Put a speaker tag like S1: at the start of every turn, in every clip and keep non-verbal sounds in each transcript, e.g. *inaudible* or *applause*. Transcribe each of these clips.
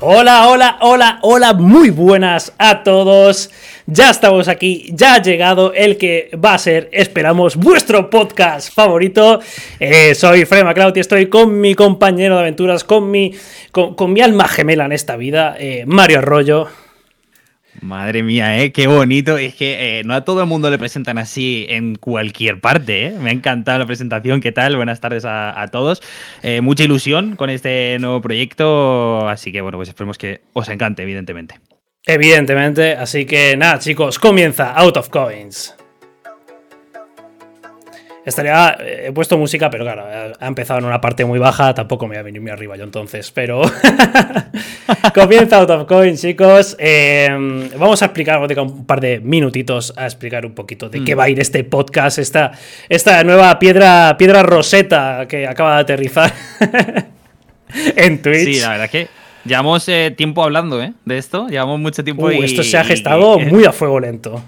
S1: Hola, hola, hola, hola, muy buenas a todos. Ya estamos aquí, ya ha llegado el que va a ser, esperamos, vuestro podcast favorito. Eh, soy Fred McLeod y estoy con mi compañero de aventuras, con mi, con, mi alma gemela en esta vida, eh, Mario Arroyo.
S2: Madre mía, ¿eh? Qué bonito. Es que eh, no a todo el mundo le presentan así en cualquier parte, ¿eh? Me ha encantado la presentación. ¿Qué tal? Buenas tardes a, todos. Eh, mucha ilusión con este nuevo proyecto. Así que, bueno, pues esperemos que os encante, evidentemente.
S1: Evidentemente. Así que, nada, chicos, comienza Out of Coins. Estaría. Eh, he puesto música, pero claro, ha empezado en una parte muy baja. Tampoco me voy a venir muy arriba yo entonces, pero. *laughs* Comienza Out of Coin, chicos. Em, vamos a explicar, un par de minutitos a explicar un poquito de qué mm. va a ir este podcast, esta, esta nueva piedra, piedra roseta que acaba de aterrizar *laughs* en Twitch.
S2: Sí, la verdad que. Llevamos eh, tiempo hablando ¿eh? de esto, llevamos mucho tiempo uh, y,
S1: Esto se ha gestado muy a fuego lento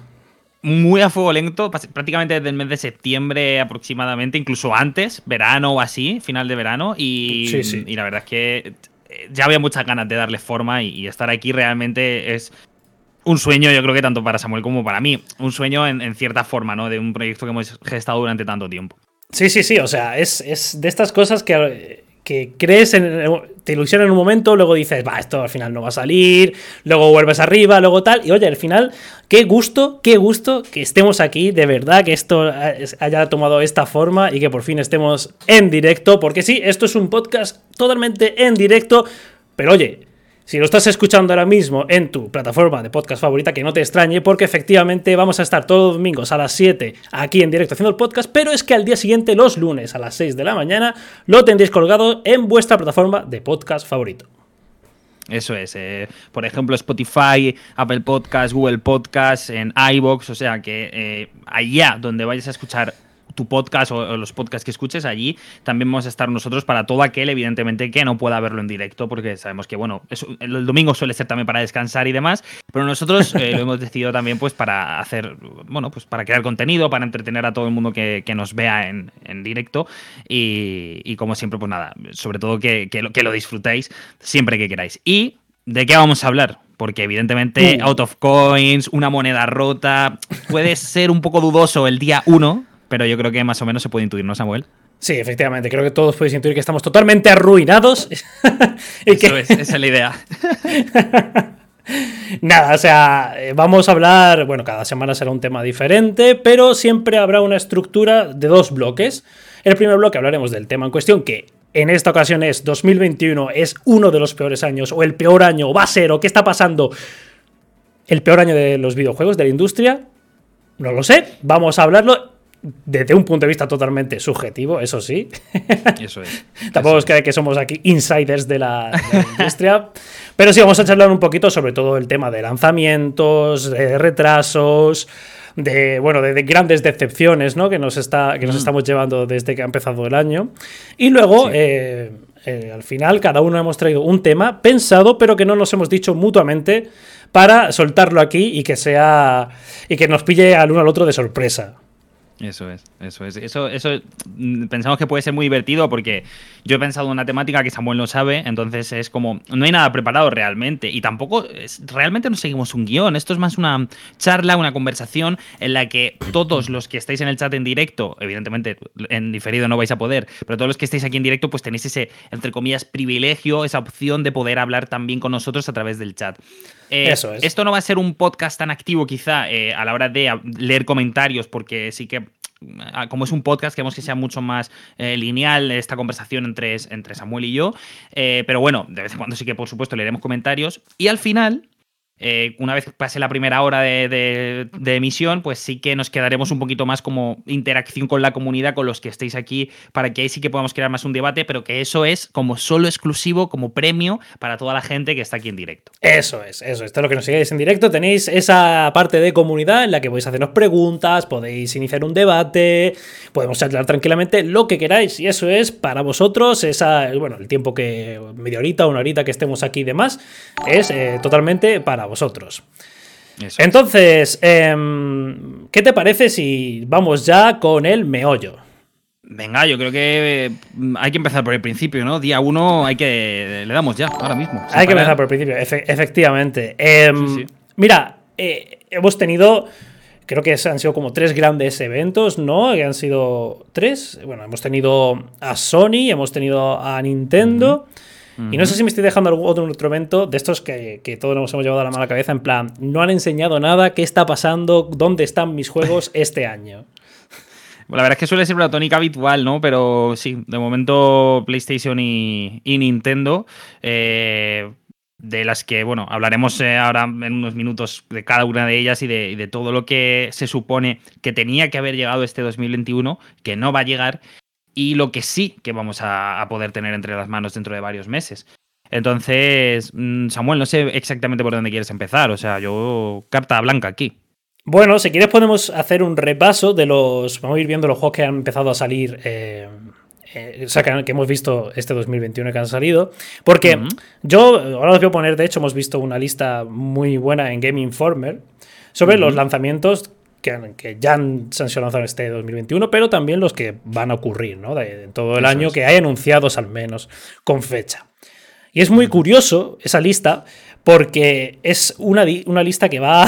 S2: muy a fuego lento, prácticamente desde el mes de septiembre aproximadamente, incluso antes, verano o así, final de verano. Y, y la verdad es que eh, ya había muchas ganas de darle forma y, estar aquí realmente es un sueño, yo creo que tanto para Samuel como para mí. Un sueño en, cierta forma, ¿no? De un proyecto que hemos gestado durante tanto tiempo.
S1: Sí, sí, sí, o sea, es, es de estas cosas que que crees en, te ilusiona en un momento, luego dices, va, esto al final no va a salir, luego vuelves arriba, luego tal, y oye, al final, qué gusto, qué gusto que estemos aquí, de verdad, que esto haya tomado esta forma y que por fin estemos en directo, porque sí, esto es un podcast totalmente en directo, pero oye, si lo estás escuchando ahora mismo en tu plataforma de podcast favorita, que no te extrañe, porque efectivamente vamos a estar todos los domingos a las 7 aquí en directo haciendo el podcast, pero es que al día siguiente, los lunes a las 6 de la mañana, lo tendréis colgado en vuestra plataforma de podcast favorito.
S2: Eso es. Eh, por ejemplo, Spotify, Apple Podcast, Google Podcast, en iBox. O sea que eh, allá donde vayas a escuchar tu podcast o, los podcasts que escuches allí, también vamos a estar nosotros para todo aquel, evidentemente, que no pueda verlo en directo, porque sabemos que, bueno, el domingo suele ser también para descansar y demás, pero nosotros eh, lo hemos decidido también, pues, para hacer, bueno, pues para crear contenido, para entretener a todo el mundo que, nos vea en, directo y, como siempre, pues nada, sobre todo que, lo, que lo disfrutéis siempre que queráis. ¿Y de qué vamos a hablar? porque evidentemente out of coins, una moneda rota, puede ser un poco dudoso el día 1, pero yo creo que más o menos se puede intuir, ¿no, Samuel?
S1: Sí, efectivamente, creo que todos podéis intuir que estamos totalmente arruinados. *laughs*
S2: Eso es, *laughs* esa es la idea. *laughs*
S1: Nada, o sea, eh, vamos a hablar, bueno, cada semana será un tema diferente, pero siempre habrá una estructura de dos bloques. En el primer bloque hablaremos del tema en cuestión, que en esta ocasión es 2021, es uno de los peores años, o el peor año, o va a ser, o qué está pasando. El peor año de los videojuegos, de la industria. No lo sé, vamos a hablarlo desde un punto de vista totalmente subjetivo, eso sí. *laughs*
S2: Eso es.
S1: Tampoco es que, somos aquí insiders de la, industria. *laughs* pero sí, vamos a charlar un poquito sobre todo el tema de lanzamientos, de retrasos, de bueno, de, grandes decepciones, ¿no? Que nos está, que nos mm. estamos llevando desde que ha empezado el año. Y luego. Eh, eh, al final, cada uno hemos traído un tema pensado, pero que no nos hemos dicho mutuamente para soltarlo aquí y que sea. y que nos pille al uno al otro de sorpresa.
S2: Eso es, eso es. Eso, eso mm, pensamos que puede ser muy divertido porque yo he pensado en una temática que Samuel no sabe, entonces es como, no hay nada preparado realmente y tampoco, realmente no seguimos un guion, esto es más una charla, una conversación en la que todos los que estáis en el chat en directo, evidentemente en diferido no vais a poder, pero todos los que estáis aquí en directo pues tenéis ese, entre comillas, privilegio, esa opción de poder hablar también con nosotros a través del chat. Eh, Eso es. Esto no va a ser un podcast tan activo quizá eh, a la hora de leer comentarios, porque sí que ah, como es un podcast, queremos que sea mucho más eh, lineal esta conversación entre, entre Samuel y yo. pero bueno, de vez en cuando sí que, por supuesto, leeremos comentarios. Y al final, eh, una vez pase la primera hora de, emisión, pues sí que nos quedaremos un poquito más como interacción con la comunidad, con los que estéis aquí, para que ahí sí que podamos crear más un debate, pero que eso es como solo exclusivo, como premio para toda la gente que está aquí en directo.
S1: Eso es, eso es. Todo lo que nos sigáis en directo tenéis esa parte de comunidad en la que podéis hacernos preguntas, podéis iniciar un debate, podemos charlar tranquilamente lo que queráis, y eso es para vosotros, esa, bueno, el tiempo que, media horita, una horita que estemos aquí y demás, es eh, totalmente para vosotros. Entonces, em, ¿qué te parece si vamos ya con el meollo?
S2: Venga, yo creo que mm, hay que empezar por el principio, ¿no? Día uno hay que. Le damos ya, ahora mismo.
S1: Hay que empezar por el principio, efectivamente. Em, mira, eh, hemos tenido. Creo que han sido como tres grandes eventos, ¿no? Que han sido tres. Bueno, hemos tenido a Sony, hemos tenido a Nintendo. Y no sé si me estoy dejando algún otro, evento de estos que, que, todos nos hemos llevado a la mala cabeza, en plan, no han enseñado nada, qué está pasando, dónde están mis juegos *laughs* este año.
S2: La verdad es que suele ser una tónica habitual, ¿no? Pero sí, de momento PlayStation y, Nintendo. Eh, de las que, bueno, hablaremos eh, ahora en unos minutos de cada una de ellas y de, todo lo que se supone que tenía que haber llegado este 2021, que no va a llegar, y lo que sí que vamos a, poder tener entre las manos dentro de varios meses. Entonces, mm, Samuel, no sé exactamente por dónde quieres empezar, o sea, yo carta blanca aquí.
S1: Bueno, si quieres podemos hacer un repaso de los... Vamos a ir viendo los juegos que han empezado a salir... Eh, eh, o sea, que, hemos visto este 2021 que han salido. Porque yo, ahora os voy a poner, de hecho, hemos visto una lista muy buena en Game Informer sobre los lanzamientos que, que, ya han, se han lanzado este 2021, pero también los que van a ocurrir, ¿no? De, todo el año, que hay anunciados al menos con fecha. Y es muy curioso esa lista porque es una, una lista que va,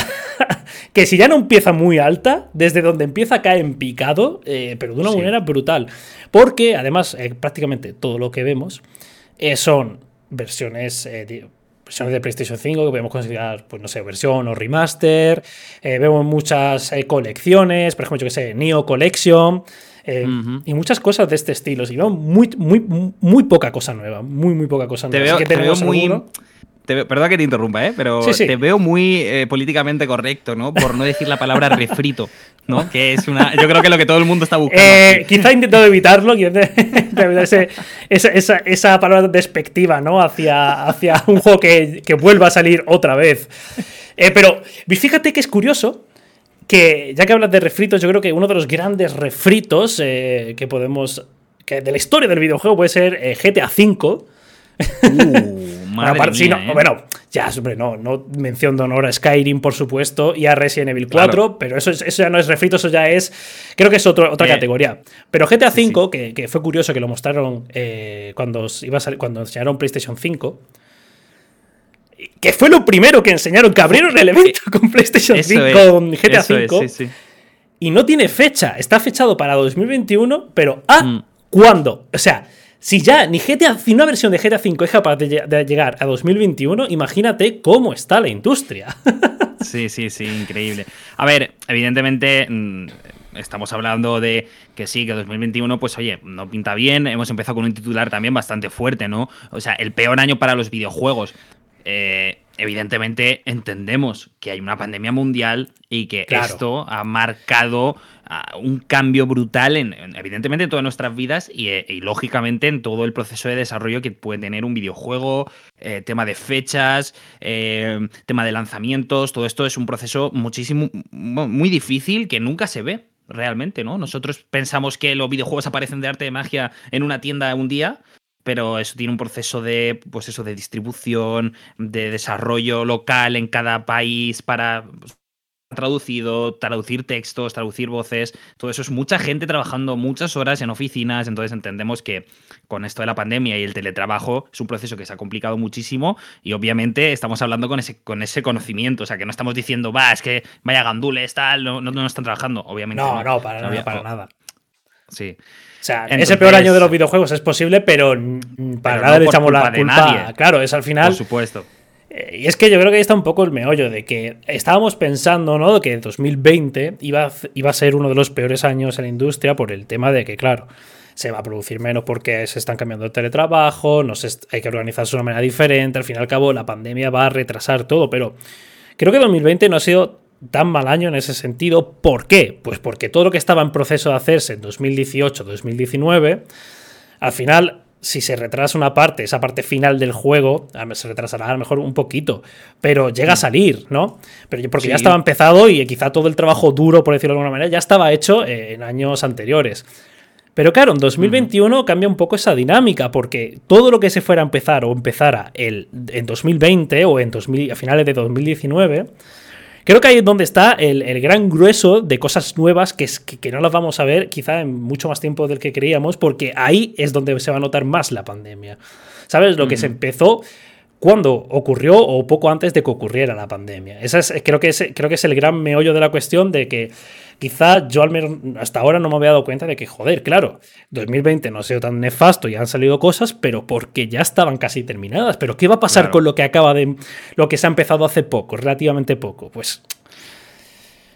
S1: *laughs* que si ya no empieza muy alta, desde donde empieza cae en picado, eh, pero de una manera brutal. Porque además eh, prácticamente todo lo que vemos eh, son versiones... versiones de PlayStation 5 que podemos considerar, pues no sé, versión o remaster. vemos muchas colecciones, por ejemplo, yo que sé, Neo Collection. Y muchas cosas de este estilo. Vemos muy, muy, muy poca cosa nueva. Muy, muy poca cosa nueva.
S2: Te veo, muy, perdón que te interrumpa, ¿eh? pero te veo muy eh, políticamente correcto, ¿no? Por no decir la palabra *laughs* refrito, ¿no? Que es una. Yo creo que lo que todo el mundo está buscando.
S1: Eh, quizá he intentado evitarlo, *laughs* esa, esa, esa, palabra despectiva, ¿no? Hacia, hacia un juego que, que vuelva a salir otra vez. Eh, pero fíjate que es curioso que, ya que hablas de refritos, yo creo que uno de los grandes refritos que podemos. Que de la historia del videojuego puede ser GTA V. Uh. *laughs* ¿eh? Bueno, ya, hombre, no, no mención de honor a Skyrim, por supuesto, y a Resident Evil 4, pero eso, eso ya no es refrito, eso ya es. Creo que es otra categoría. Pero GTA V, que, fue curioso que lo mostraron eh, cuando, iba a cuando enseñaron PlayStation 5 que fue lo primero que enseñaron, que abrieron el evento con PlayStation 5, con GTA V. y no tiene fecha, está fechado para 2021, pero ¿a mm. cuándo? O sea, si ya ni GTA, si una versión de GTA V es capaz de, llegar a 2021, imagínate cómo está la industria. *laughs*
S2: sí, sí, sí, increíble. A ver, evidentemente mm, estamos hablando de que sí, que 2021, pues oye, no pinta bien. Hemos empezado con un titular también bastante fuerte, ¿no? O sea, el peor año para los videojuegos. Eh, evidentemente entendemos que hay una pandemia mundial y que esto ha marcado ah, un cambio brutal en, evidentemente en todas nuestras vidas eh, y, lógicamente en todo el proceso de desarrollo que puede tener un videojuego, eh, tema de fechas, eh, tema de lanzamientos, todo esto es un proceso muchísimo muy difícil que nunca se ve realmente, ¿no? Nosotros pensamos que los videojuegos aparecen de arte de magia en una tienda un día pero eso tiene un proceso de, pues eso, de distribución, de desarrollo local en cada país para pues, traducido, traducir textos, traducir voces, todo eso es mucha gente trabajando muchas horas en oficinas, entonces entendemos que con esto de la pandemia y el teletrabajo es un proceso que se ha complicado muchísimo y obviamente estamos hablando con ese, con ese conocimiento, o sea, que no estamos diciendo, va, es que vaya gandules, tal, no, no, están trabajando, obviamente.
S1: No, no, para, para nada.
S2: Sí.
S1: O sea, ese peor año de los videojuegos es posible, pero para nada le echamos la culpa. Nadie. Claro, es al final.
S2: Por supuesto.
S1: Eh, y es que yo creo que ahí está un poco el meollo de que estábamos pensando, ¿no? Que 2020 iba a, iba a ser uno de los peores años en la industria por el tema de que, claro, se va a producir menos porque se están cambiando el teletrabajo, no hay que organizarse de una manera diferente, al fin y al cabo la pandemia va a retrasar todo, pero creo que 2020 no ha sido tan mal año en ese sentido. ¿Por qué? Pues porque todo lo que estaba en proceso de hacerse en 2018-2019, al final, si se retrasa una parte, esa parte final del juego, se retrasará a lo mejor un poquito, pero llega a salir, ¿no? Pero porque ya estaba empezado y quizá todo el trabajo duro, por decirlo de alguna manera, ya estaba hecho eh, en años anteriores. Pero claro, en 2021 cambia un poco esa dinámica, porque todo lo que se fuera a empezar o empezara el, en 2020 o en a finales de 2019 creo que ahí es donde está el, gran grueso de cosas nuevas que, que, no las vamos a ver quizá en mucho más tiempo del que creíamos, porque ahí es donde se va a notar más la pandemia. ¿Sabes? Lo que se empezó cuando ocurrió o poco antes de que ocurriera la pandemia. Esa es, creo, que es, creo que es el gran meollo de la cuestión de que quizá yo al menos hasta ahora no me había dado cuenta de que, joder, claro, 2020 no ha sido tan nefasto y han salido cosas, pero porque ya estaban casi terminadas. Pero ¿qué va a pasar con lo que acaba de. lo que se ha empezado hace poco, relativamente poco? Pues.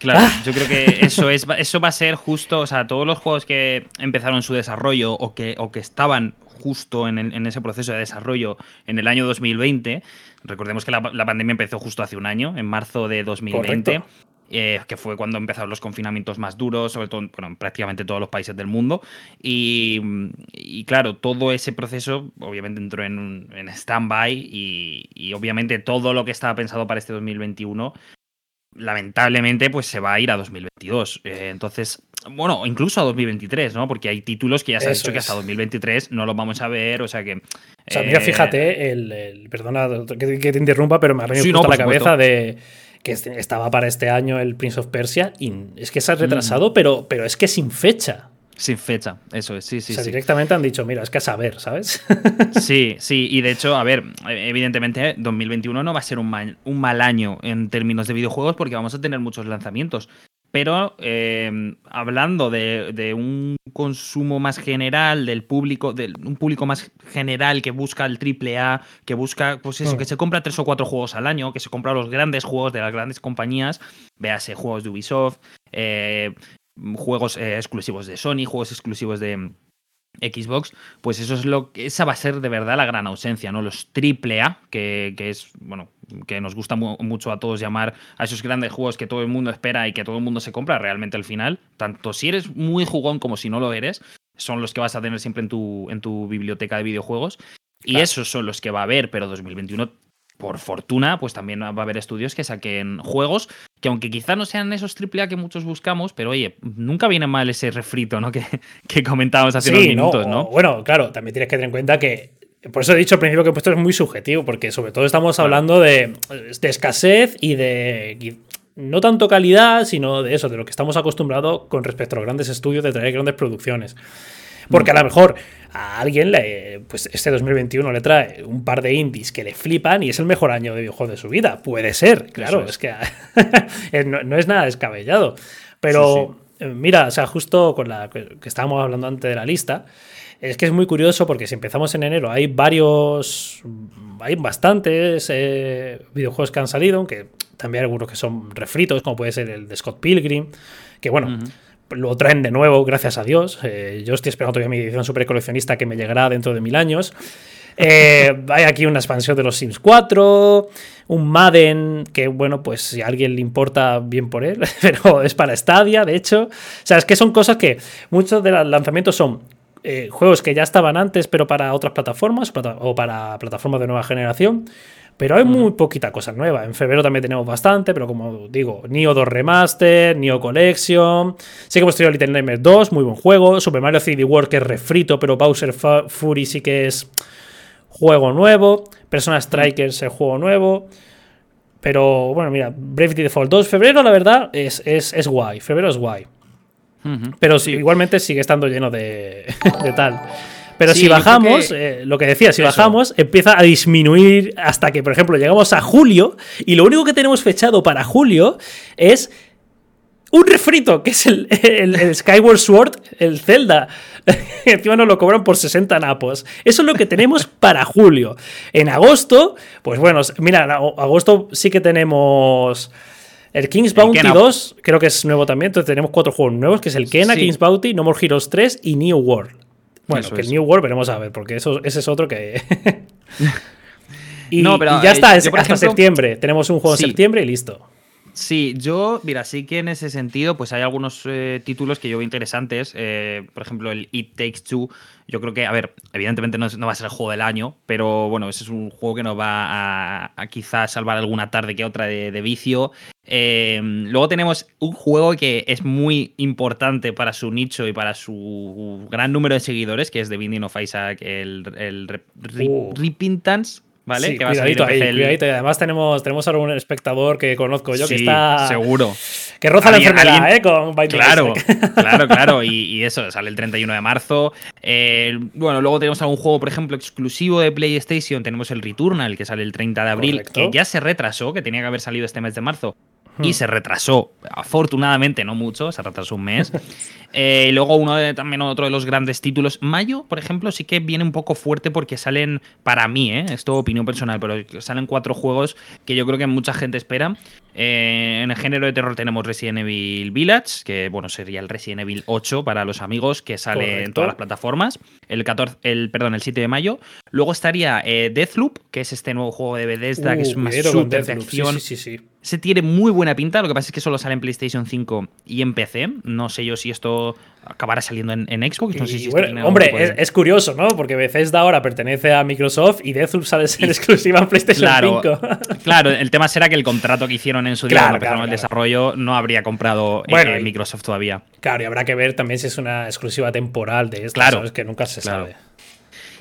S2: Claro, ah. yo creo que eso, es, eso va a ser justo, o sea, todos los juegos que empezaron su desarrollo o que, o que estaban justo en, ese proceso de desarrollo en el año 2020, recordemos que la, pandemia empezó justo hace un año, en marzo de 2020. Eh, que fue cuando empezaron los confinamientos más duros, sobre todo bueno, en prácticamente todos los países del mundo. Y, claro, todo ese proceso obviamente entró en, en stand-by y, y, obviamente todo lo que estaba pensado para este 2021 lamentablemente pues se va a ir a 2022. Eh, entonces, bueno, incluso a 2023, ¿no? Porque hay títulos que ya se ha dicho que hasta 2023 no los vamos a ver, o sea que...
S1: O sea, mira, eh, fíjate, el, perdona que, te interrumpa, pero me ha venido la cabeza de que estaba para este año el Prince of Persia y es que se ha retrasado, mm. pero, pero es que sin fecha.
S2: Sin fecha, eso es, sí, sí.
S1: O sea, directamente han dicho, mira, es que a saber, ¿sabes? *laughs*
S2: sí, sí, y de hecho, a ver, evidentemente 2021 no va a ser un mal, un mal año en términos de videojuegos porque vamos a tener muchos lanzamientos. Pero eh, hablando de, un consumo más general, del público, de un público más general que busca el triple A, que busca, pues eso, que se compra tres o cuatro juegos al año, que se compra los grandes juegos de las grandes compañías, véase juegos de Ubisoft, eh, juegos eh, exclusivos de Sony, juegos exclusivos de mm, Xbox, pues eso es lo que esa va a ser de verdad la gran ausencia, ¿no? Los triple A, que, es, bueno, que nos gusta mucho a todos llamar a esos grandes juegos que todo el mundo espera y que todo el mundo se compra realmente al final, tanto si eres muy jugón como si no lo eres, son los que vas a tener siempre en tu, en tu biblioteca de videojuegos. Y esos son los que va a haber, pero 2021 por fortuna, pues también va a haber estudios que saquen juegos que aunque quizá no sean esos AAA que muchos buscamos, pero oye, nunca viene mal ese refrito, ¿no? *laughs* Que, que comentábamos hace unos minutos, ¿no?
S1: Bueno, claro, también tienes que tener en cuenta que por eso he dicho al principio que esto es muy subjetivo, porque sobre todo estamos hablando de, de, escasez y de no tanto calidad, sino de eso, de lo que estamos acostumbrados con respecto a los grandes estudios de traer grandes producciones. Porque a lo mejor a alguien, le, pues este 2021 le trae un par de indies que le flipan y es el mejor año de videojuego de su vida. Puede ser, claro, es. que *laughs* no, es nada descabellado. Pero eh, mira, o sea, justo con la que estábamos hablando antes de la lista, es que es muy curioso porque si empezamos en enero hay varios, hay bastantes eh, videojuegos que han salido, aunque también hay algunos que son refritos, como puede ser el de Scott Pilgrim, que bueno lo traen de nuevo, gracias a Dios. Eh, yo estoy esperando todavía mi edición super coleccionista que me llegará dentro de mil años. Eh, *laughs* hay aquí una expansión de los Sims 4, un Madden, que bueno, pues si a alguien le importa, bien por él, *laughs* pero es para Stadia, de hecho. O sea, es que son cosas que muchos de los lanzamientos son eh, juegos que ya estaban antes, pero para otras plataformas o para plataformas de nueva generación. Pero hay muy poquita cosa nueva. En febrero también tenemos bastante, pero como digo, Neo 2 Remaster, Neo Collection. Sí que hemos tenido Little Nightmares 2, muy buen juego. Super Mario 3D World, que es refrito, pero Bowser Fury sí que es juego nuevo. Persona Strikers es juego nuevo. Pero bueno, mira, Bravely Default 2, febrero, la verdad, es, es, guay. Febrero es guay. Pero sí, igualmente sigue estando lleno de, *laughs* de tal. Pero si bajamos, eh, lo que decía, si bajamos, empieza a disminuir hasta que, por ejemplo, llegamos a julio y lo único que tenemos fechado para julio es un refrito, que es el, Skyward Sword, el Zelda. *laughs* Encima nos lo cobran por 60 napos. Eso es lo que tenemos *laughs* para julio. En agosto, pues bueno, mira, en agosto sí que tenemos... El King's Bounty 2, creo que es nuevo también. Entonces tenemos cuatro juegos nuevos, que es el Kena, King's Bounty, No More Heroes 3 y New World. Bueno, que el New World veremos a ver, porque eso, ese es otro que. *laughs* y, no, pero, ya está, eh, hasta septiembre. Tenemos un juego en septiembre y listo.
S2: Sí, yo, mira, sí que en ese sentido, pues hay algunos eh, títulos que yo veo interesantes. Eh, por ejemplo, el It Takes Two. Yo creo que, a ver, evidentemente no, va a ser el juego del año, pero bueno, ese es un juego que nos va a, quizás salvar alguna tarde que otra de, vicio. Eh, luego tenemos un juego que es muy importante para su nicho y para su gran número de seguidores, que es The Binding of Isaac, el, el uh. Repentance ¿vale?
S1: Sí,
S2: que va a
S1: cuidadito ahí,
S2: el-
S1: cuidadito. Y además tenemos, tenemos ahora un espectador que conozco yo que está.
S2: seguro.
S1: Que roza la enfermedad,
S2: alguien-
S1: ¿eh? Con
S2: Claro, *laughs* claro, claro. Y, y eso, sale el 31 de marzo. Eh, bueno, luego tenemos algún juego, por ejemplo, exclusivo de PlayStation. Tenemos el Returnal, que sale el 30 de abril,
S1: Correcto.
S2: que ya se retrasó, que tenía que haber salido este mes de marzo.
S1: Hmm.
S2: Y se retrasó, afortunadamente, no mucho, se retrasó un mes. *laughs* Eh, y luego uno de, también otro de los grandes títulos. Mayo, por ejemplo, sí que viene un poco fuerte porque salen, para mí, ¿eh? esto opinión personal, pero salen cuatro juegos que yo creo que mucha gente espera. Eh, en el género de terror tenemos Resident Evil Village, que bueno, sería el Resident Evil 8 para los amigos, que sale en todas las plataformas. El 14, el, perdón, el 7 de mayo. Luego estaría eh, Deathloop, que es este nuevo juego de Bethesda, que es
S1: Uh, con
S2: super de
S1: Deathloop. Sí,
S2: acción.
S1: Sí, sí, sí.
S2: Se tiene muy buena pinta, lo que pasa es que solo sale en PlayStation 5 y en PC. No sé yo si esto acabará saliendo en, en Xbox. No sé si esto
S1: bueno, hombre,
S2: de-
S1: es, es curioso, ¿no? Porque Bethesda ahora pertenece a Microsoft y Deathloop sale ser *laughs* exclusiva en PlayStation
S2: Claro,
S1: 5. *laughs*
S2: claro, el tema será que el contrato que hicieron en su día
S1: Claro, claro,
S2: el desarrollo no habría comprado eh,
S1: Bueno,
S2: eh, Microsoft todavía.
S1: Claro, y habrá que ver también si es una exclusiva temporal de estas,
S2: Claro,
S1: ¿sabes? Que nunca se sabe.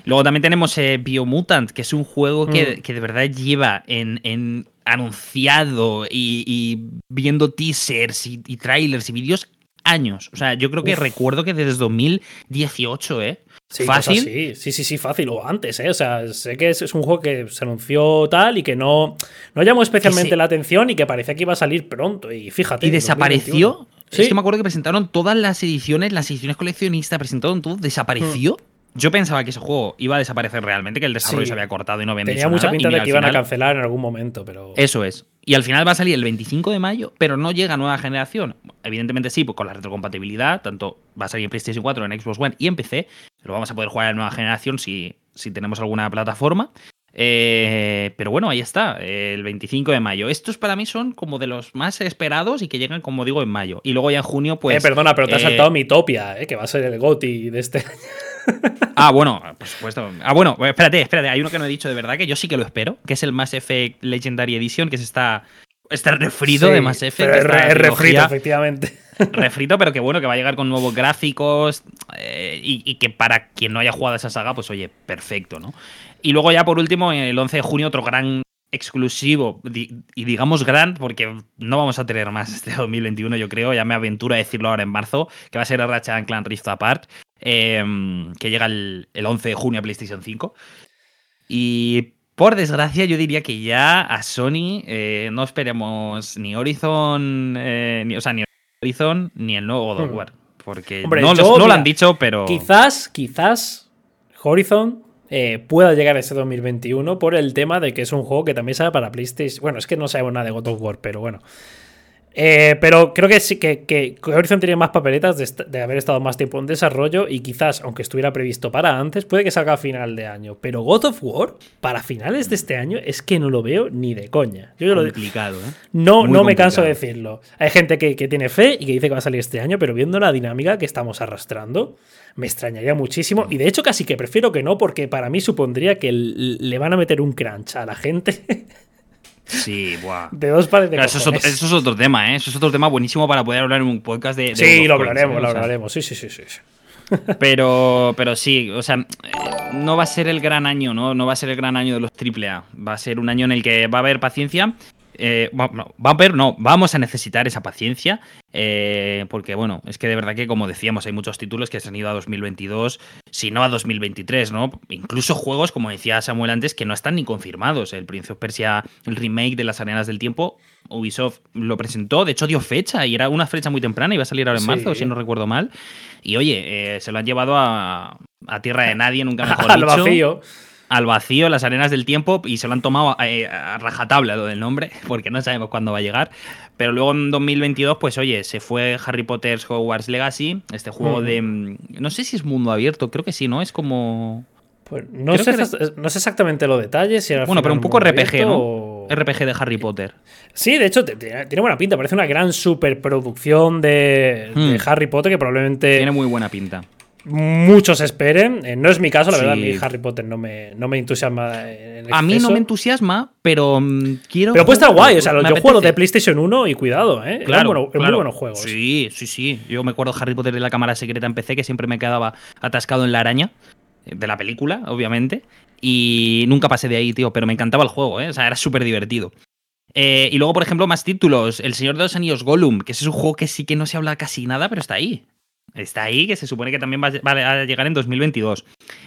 S2: Luego también tenemos eh, Biomutant, que es un juego que,
S1: Mm.
S2: que de verdad lleva en, en anunciado y, y viendo teasers y, y trailers y vídeos años. O sea, yo creo que
S1: Uf.
S2: recuerdo que desde 2018, ¿eh?
S1: Sí,
S2: Fácil.
S1: así. Sí, sí, sí, fácil. O antes, ¿eh? O sea, sé que es, es un juego que se anunció tal y que no, no llamó especialmente
S2: se-
S1: la atención y que parecía que iba a salir pronto. Y fíjate.
S2: Y desapareció.
S1: 2021.
S2: Es
S1: Sí.
S2: que me acuerdo que presentaron todas las ediciones, las ediciones coleccionistas, presentaron todo, desapareció. Yo pensaba que ese juego iba a desaparecer realmente, que el desarrollo
S1: Sí.
S2: se había cortado y no habían
S1: Tenía
S2: dicho
S1: mucha
S2: nada,
S1: pinta de que iban a cancelar en algún momento, pero.
S2: Eso es. Y al final va a salir el 25 de mayo, pero no llega a nueva generación. Evidentemente sí, pues con la retrocompatibilidad, tanto va a salir en PlayStation 4, en Xbox One y en PC. Lo vamos a poder jugar en nueva generación si, si tenemos alguna plataforma. Eh, pero bueno, ahí está, el 25 de mayo. Estos para mí son como de los más esperados y que llegan, como digo, en mayo. Y luego ya en junio, pues.
S1: eh, perdona, pero te has
S2: eh,
S1: saltado mi Topia, ¿eh? que va a ser el GOTI de este *laughs*
S2: Ah, bueno, por supuesto. Ah, bueno, espérate, espérate. Hay uno que no he dicho de verdad que yo sí que lo espero, que es el Mass Effect Legendary Edition, que es esta, este refrito
S1: Sí,
S2: de Mass Effect.
S1: pero es refrito,
S2: trilogía.
S1: efectivamente. *laughs*
S2: refrito, pero que bueno, que va a llegar con nuevos gráficos eh, y, y que para quien no haya jugado esa saga, pues oye, perfecto, ¿no? Y luego ya por último, el 11 de junio, otro gran exclusivo, y digamos gran, porque no vamos a tener más este *laughs* 2021, yo creo, ya me aventuro a decirlo ahora en marzo, que va a ser el Ratchet and Clank Rift Apart, eh, que llega el, el 11 de junio a PlayStation 5. Y por desgracia, yo diría que ya a Sony eh, no esperemos ni Horizon, eh, ni, o sea, ni Horizon ni el nuevo God of
S1: Hmm.
S2: War. Porque
S1: Hombre,
S2: no,
S1: yo,
S2: los- no lo han dicho, pero.
S1: Quizás, quizás Horizon eh, pueda llegar a ese 2021 por el tema de que es un juego que también sale para PlayStation. Bueno, es que no sabemos nada de God of War, pero bueno. Eh, pero creo que sí que, que Horizon tiene más papeletas de, haber estado más tiempo en desarrollo y quizás, aunque estuviera previsto para antes, puede que salga a final de año. Pero God of War, para finales de este año, es que no lo veo ni de coña. Yo lo,
S2: complicado, ¿eh?
S1: no,
S2: Muy
S1: no me canso de decirlo. Hay gente que, que tiene fe y que dice que va a salir este año, pero viendo la dinámica que estamos arrastrando, me extrañaría muchísimo. Y de hecho, casi que prefiero que no, porque para mí supondría que le van a meter un crunch a la gente *laughs*
S2: Sí, buah.
S1: de dos pares de
S2: Claro, eso, es otro, eso es otro tema, ¿eh? Eso es otro tema buenísimo para poder hablar en un podcast de. de
S1: Sí, lo hablaremos,
S2: ¿sabes?
S1: lo hablaremos. Sí, sí, sí, sí. *laughs*
S2: Pero, pero sí, o sea, eh, no va a ser el gran año, ¿no? No va a ser el gran año de los AAA. Va a ser un año en el que va a haber paciencia. Eh, va, a haber, no, vamos a necesitar esa paciencia. eh, porque, bueno, es que de verdad que, como decíamos, hay muchos títulos que se han ido a 2022, si no a 2023, ¿no? Incluso juegos, como decía Samuel antes, que no están ni confirmados. El Prince of Persia, el remake de las Arenas del Tiempo, Ubisoft lo presentó, de hecho dio fecha y era una fecha muy temprana, iba a salir ahora en
S1: Sí.
S2: marzo, si no recuerdo mal. Y oye, eh, se lo han llevado a, a tierra de nadie, nunca *laughs* mejor
S1: Al vacío.
S2: Al vacío, las arenas del tiempo, y se lo han tomado eh, a rajatabla lo del nombre, *laughs* porque no sabemos cuándo va a llegar. Pero luego en 2022, pues oye, se fue Harry Potter Hogwarts Legacy, este juego de... mm, No sé si es mundo abierto, creo que sí, ¿no? Es como...
S1: Pues no, sé, no sé exactamente los detalles. Si era al
S2: Bueno, pero un poco RPG,
S1: abierto
S2: ¿no?
S1: o-
S2: RPG de Harry Potter.
S1: Sí, de hecho, tiene buena pinta. Parece una gran superproducción de, de
S2: Hmm.
S1: Harry Potter que probablemente
S2: Tiene muy buena pinta.
S1: Muchos esperen. Eh, no es mi caso, la verdad. A
S2: Sí.
S1: mí Harry Potter no me, no me entusiasma. En
S2: A mí no me entusiasma, pero mm, quiero...
S1: Pero puede estar guay. O sea, yo juego de. PlayStation 1 y cuidado, ¿eh?
S2: Claro,
S1: bueno-
S2: claro.
S1: muy buenos juegos.
S2: Sí, sí, sí. Yo me acuerdo de Harry Potter de la cámara secreta en PC, que siempre me quedaba atascado en la araña, eh, de la película, obviamente. Y nunca pasé de ahí, tío, pero me encantaba el juego, ¿eh? O sea, era súper divertido. Eh, y luego, por ejemplo, más títulos. El Señor de los Anillos Gollum, que ese es un juego que sí que no se habla casi nada, pero está ahí. Está ahí, que se supone que también va a llegar en 2022.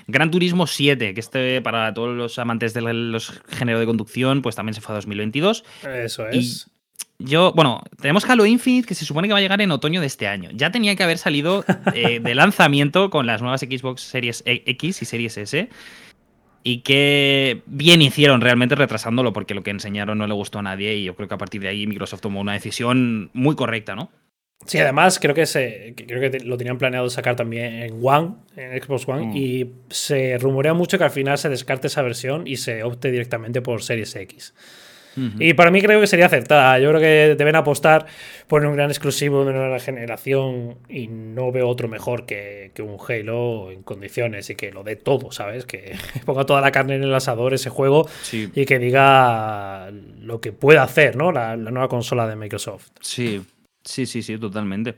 S2: Gran Turismo 7, que este para todos los amantes de los géneros de conducción, pues también se fue a 2022.
S1: Eso es.
S2: yo, bueno, tenemos Halo Infinite, que se supone que va a llegar en otoño de este año. Ya tenía que haber salido eh, *laughs* de lanzamiento con las nuevas Xbox Series X y Series S. Y que bien hicieron realmente retrasándolo, porque lo que enseñaron no le gustó a nadie. Y yo creo que a partir de ahí Microsoft tomó una decisión muy correcta, ¿no?
S1: Sí, además creo que se creo que lo tenían planeado sacar también en One, en Xbox One, mm. y se rumorea mucho que al final se descarte esa versión y se opte directamente por Series X. Y para mí creo que sería acertada. Yo creo que deben apostar por un gran exclusivo de nueva generación y no veo otro mejor que, un Halo en condiciones y que lo dé todo, ¿sabes? Que *laughs* ponga toda la carne en el asador ese juego y que diga lo que puede hacer, ¿no? La, la nueva consola de Microsoft.
S2: Sí, Sí, sí, sí, totalmente.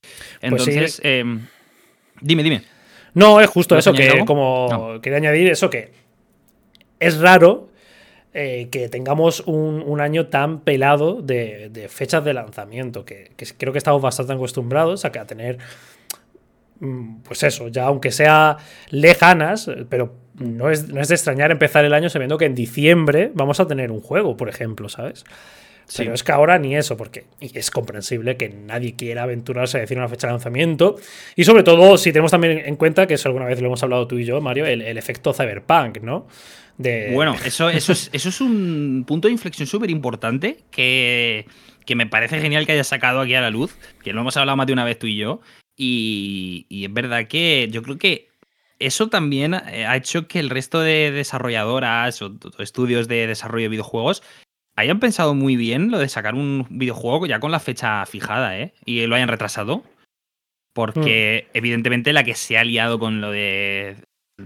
S2: Pues Entonces, em, dime, dime.
S1: No, es justo eso, que como quería añadir eso, que es raro eh, que tengamos un, año tan pelado de, fechas de lanzamiento, que, creo que estamos bastante acostumbrados a, a tener, mm, pues eso, ya aunque sea lejanas, pero no es, no es de extrañar empezar el año sabiendo que en diciembre vamos a tener un juego, por ejemplo, ¿sabes? Pero es que ahora ni eso, porque es comprensible que nadie quiera aventurarse a decir una fecha de lanzamiento. Y sobre todo, si tenemos también en cuenta, que eso alguna vez lo hemos hablado tú y yo, Mario, el, efecto cyberpunk, ¿no?
S2: De... Bueno, *laughs* eso, eso, es, eso es un punto de inflexión súper importante que, que me parece genial que hayas sacado aquí a la luz, que lo hemos hablado más de una vez tú y yo. Y, y es verdad que yo creo que eso también ha hecho que el resto de desarrolladoras o estudios de desarrollo de videojuegos hayan pensado muy bien lo de sacar un videojuego ya con la fecha fijada, ¿eh? Y lo hayan retrasado. Porque mm. evidentemente la que se ha liado con lo de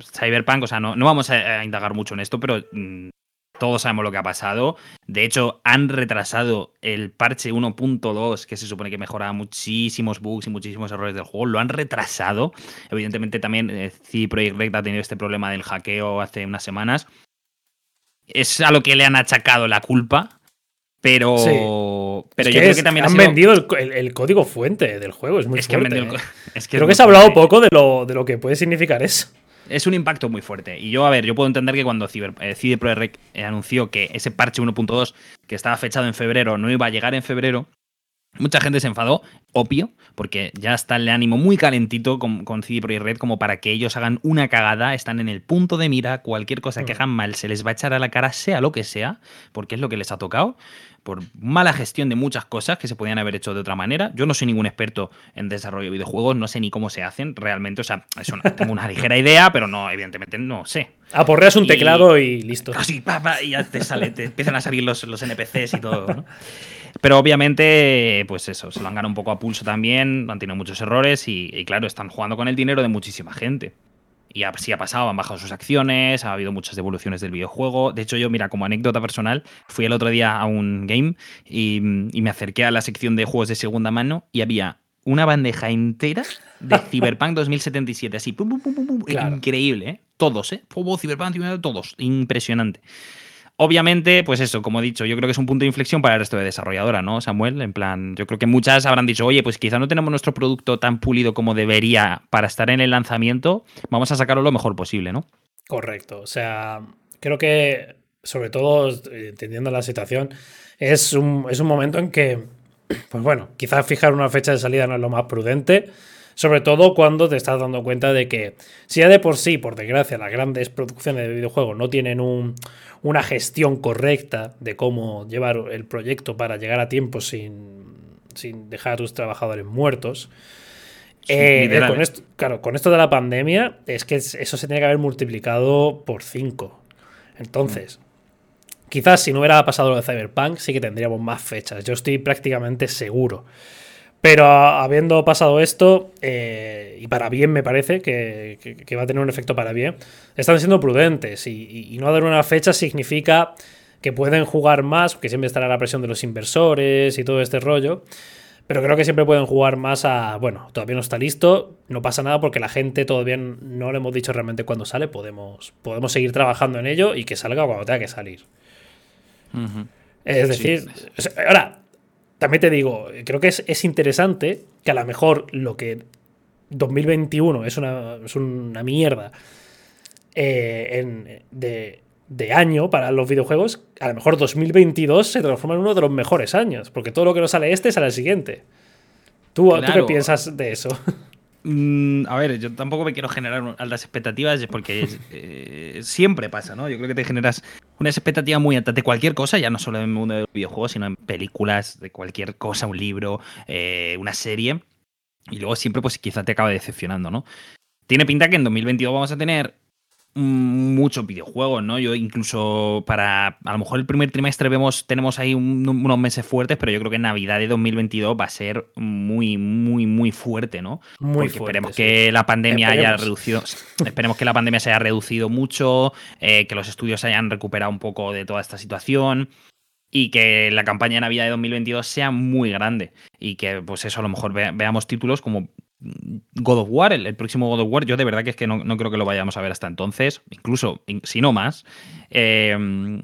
S2: Cyberpunk, o sea, no, no vamos a, indagar mucho en esto, pero mm, todos sabemos lo que ha pasado. De hecho, han retrasado el parche 1.2, que se supone que mejoraba muchísimos bugs y muchísimos errores del juego. Lo han retrasado. Evidentemente también eh, CD Projekt Red ha tenido este problema del hackeo hace unas semanas es a lo que le han achacado la culpa. Pero, pero yo creo que también
S1: han vendido el, código fuente del juego, es muy fuerte. ¿eh? *laughs* creo que se ha hablado poco de lo, de lo que puede significar eso.
S2: Es un impacto muy fuerte. Y yo, a ver, yo puedo entender que cuando Cyber, eh, CD Projekt anunció que ese parche 1.2, que estaba fechado en febrero, no iba a llegar en febrero, Mucha gente se enfadó, obvio, porque ya está el ánimo muy calentito con, con CD Projekt Red como para que ellos hagan una cagada, están en el punto de mira, cualquier cosa que mm. hagan mal se les va a echar a la cara, sea lo que sea, porque es lo que les ha tocado, por mala gestión de muchas cosas que se podían haber hecho de otra manera. Yo no soy ningún experto en desarrollo de videojuegos, no sé ni cómo se hacen realmente, o sea, eso tengo una ligera idea, pero no, evidentemente no sé.
S1: Aporreas un teclado y listo.
S2: Así, y ya te sale, te empiezan a salir los, los NPCs y todo, ¿no? *laughs* Pero obviamente, pues eso, se lo han ganado un poco a pulso también, han tenido muchos errores y, claro, están jugando con el dinero de muchísima gente. Y así ha pasado, han bajado sus acciones, ha habido muchas devoluciones del videojuego. De hecho, yo, mira, como anécdota personal, fui el otro día a un game y, me acerqué a la sección de juegos de segunda mano y había una bandeja entera de *laughs* Cyberpunk 2077, así, increíble, ¿eh? Todos, ¿eh? Cyberpunk, todos, impresionante. Obviamente, pues eso, como he dicho, yo creo que es un punto de inflexión para el resto de desarrolladora, ¿no, Samuel? En plan, yo creo que muchas habrán dicho, oye, pues quizá no tenemos nuestro producto tan pulido como debería para estar en el lanzamiento, vamos a sacarlo lo mejor posible, ¿no?
S1: Correcto, o sea, creo que, sobre todo, entendiendo la situación, es un, es un momento en que, pues bueno, quizás fijar una fecha de salida no es lo más prudente. Sobre todo cuando te estás dando cuenta de que si ya de por sí, por desgracia, las grandes producciones de videojuegos no tienen un, una gestión correcta de cómo llevar el proyecto para llegar a tiempo sin, dejar a tus trabajadores muertos. Eh, con esto, claro, con esto de la pandemia, es que eso se tiene que haber multiplicado por 5. Entonces, quizás si no hubiera pasado lo de Cyberpunk, sí que tendríamos más fechas. Yo estoy prácticamente seguro. Pero habiendo pasado esto, eh, y para bien me parece que, va a tener un efecto para bien, están siendo prudentes y, no dar una fecha significa que pueden jugar más, porque siempre estará la presión de los inversores y todo este rollo. Pero creo que siempre pueden jugar más a, bueno, todavía no está listo, no pasa nada porque la gente todavía no le hemos dicho realmente cuándo sale, podemos, podemos seguir trabajando en ello y que salga cuando tenga que salir. Es decir, ahora, también te digo, creo que es, interesante que a lo mejor lo que 2021 es una, es una mierda eh, de, de año para los videojuegos, a lo mejor 2022 se transforma en uno de los mejores años, porque todo lo que no sale este sale el siguiente. ¿Tú, qué piensas de eso? *laughs*
S2: Mm, a ver, yo tampoco me quiero generar altas expectativas porque *laughs* eh, siempre pasa, ¿no? Yo creo que te generas una expectativa muy alta de cualquier cosa, ya no solo en el mundo de los videojuegos, sino en películas, de cualquier cosa, un libro, eh, una serie. Y luego siempre, pues quizá te acaba decepcionando, ¿no? Tiene pinta que en 2022 vamos a tener muchos videojuegos, ¿no? Yo incluso para, a lo mejor el primer trimestre vemos, tenemos ahí unos meses fuertes, pero yo creo que Navidad de 2022 va a ser muy, muy, muy fuerte, ¿no? Muy fuerte, esperemos que la pandemia haya reducido, esperemos que la pandemia se haya reducido mucho, eh, que los estudios se hayan recuperado un poco de toda esta situación y que la campaña de Navidad de 2022 sea muy grande y que pues eso a lo mejor veamos títulos como God of War, el, próximo God of War, yo de verdad que es que no, creo que lo vayamos a ver hasta entonces, incluso si no más. Eh,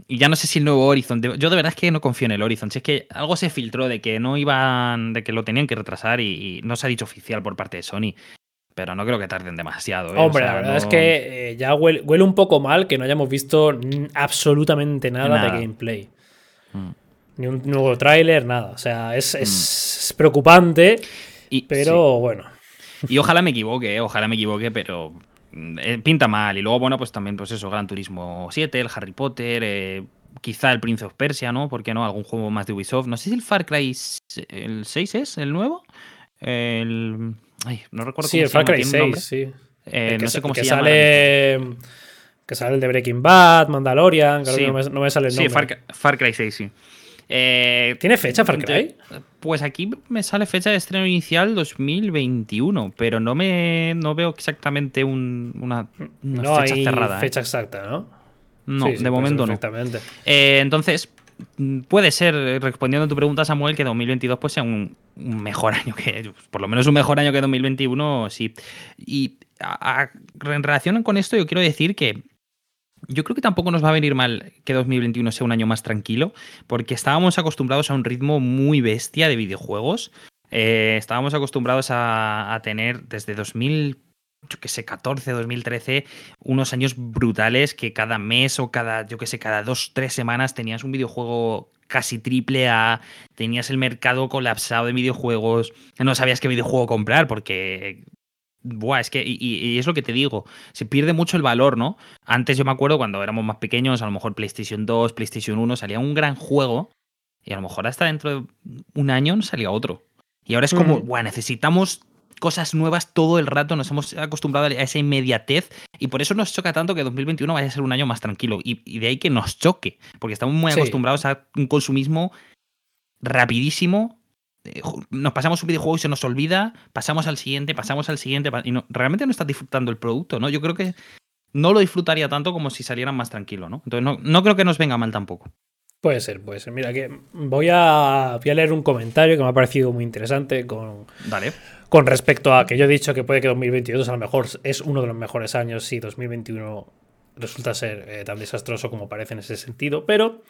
S2: y ya no sé si el nuevo Horizon, yo de verdad es que no confío en el Horizon, si es que algo se filtró de que no iban, de que lo tenían que retrasar y, no se ha dicho oficial por parte de Sony. Pero no creo que tarden demasiado.
S1: ¿eh? Hombre, la verdad es que eh, ya huele, un poco mal que no hayamos visto absolutamente nada, de gameplay. Mm. Ni un nuevo tráiler, nada. O sea, es, es mm. preocupante. pero bueno.
S2: Y ojalá me equivoque, eh, ojalá me equivoque, pero mm, eh, pinta mal. Y luego, bueno, pues también, pues eso, Gran Turismo 7, el Harry Potter, eh, quizá el Prince of Persia, ¿no? ¿Por qué no? Algún juego más de Ubisoft. No sé si el Far Cry el 6 es el nuevo. El. Ay, no recuerdo
S1: sí, el Far Cry 6, sí. no sé cómo se llama. Sale, que sale el de Breaking Bad, Mandalorian, que no me, sale el nombre.
S2: Sí, Far, Far Cry 6, sí.
S1: Eh, ¿Tiene fecha Far Cry?
S2: Pues aquí me sale fecha de estreno inicial 2021, pero no me no veo exactamente una,
S1: no fecha hay cerrada. ¿eh? Fecha exacta, ¿no?
S2: No, de momento no. Eh, entonces, puede ser, respondiendo a tu pregunta, Samuel, que 2022 pues, sea un, mejor *laughs* año que. Por lo menos un mejor año que 2021, sí. Y en relación con esto, yo quiero decir que yo creo que tampoco nos va a venir mal que 2021 sea un año más tranquilo, porque estábamos acostumbrados a un ritmo muy bestia de videojuegos. Eh, estábamos acostumbrados a, tener desde 2000, yo que sé, 14, 2013, unos años brutales que cada mes o cada, yo que sé, cada dos, tres semanas tenías un videojuego casi triple A, tenías el mercado colapsado de videojuegos, no sabías qué videojuego comprar porque Buah, es que, y, es lo que te digo, se pierde mucho el valor, ¿no? Antes yo me acuerdo cuando éramos más pequeños, a lo mejor PlayStation 2, PlayStation 1, salía un gran juego y a lo mejor hasta dentro de un año no salía otro. Y ahora es como, buah, necesitamos cosas nuevas todo el rato, nos hemos acostumbrado a esa inmediatez y por eso nos choca tanto que 2021 vaya a ser un año más tranquilo y, de ahí que nos choque, porque estamos muy acostumbrados a un consumismo rapidísimo nos pasamos un videojuego y se nos olvida, pasamos al siguiente, pasamos al siguiente, y no, realmente no estás disfrutando el producto, ¿no? Yo creo que no lo disfrutaría tanto como si salieran más tranquilo, ¿no? Entonces no, creo que nos venga mal tampoco.
S1: Puede ser, puede ser. Mira, que voy a, voy a leer un comentario que me ha parecido muy interesante con, con respecto a que yo he dicho que puede que 2022 a lo mejor es uno de los mejores años si 2021 resulta ser eh, tan desastroso como parece en ese sentido, pero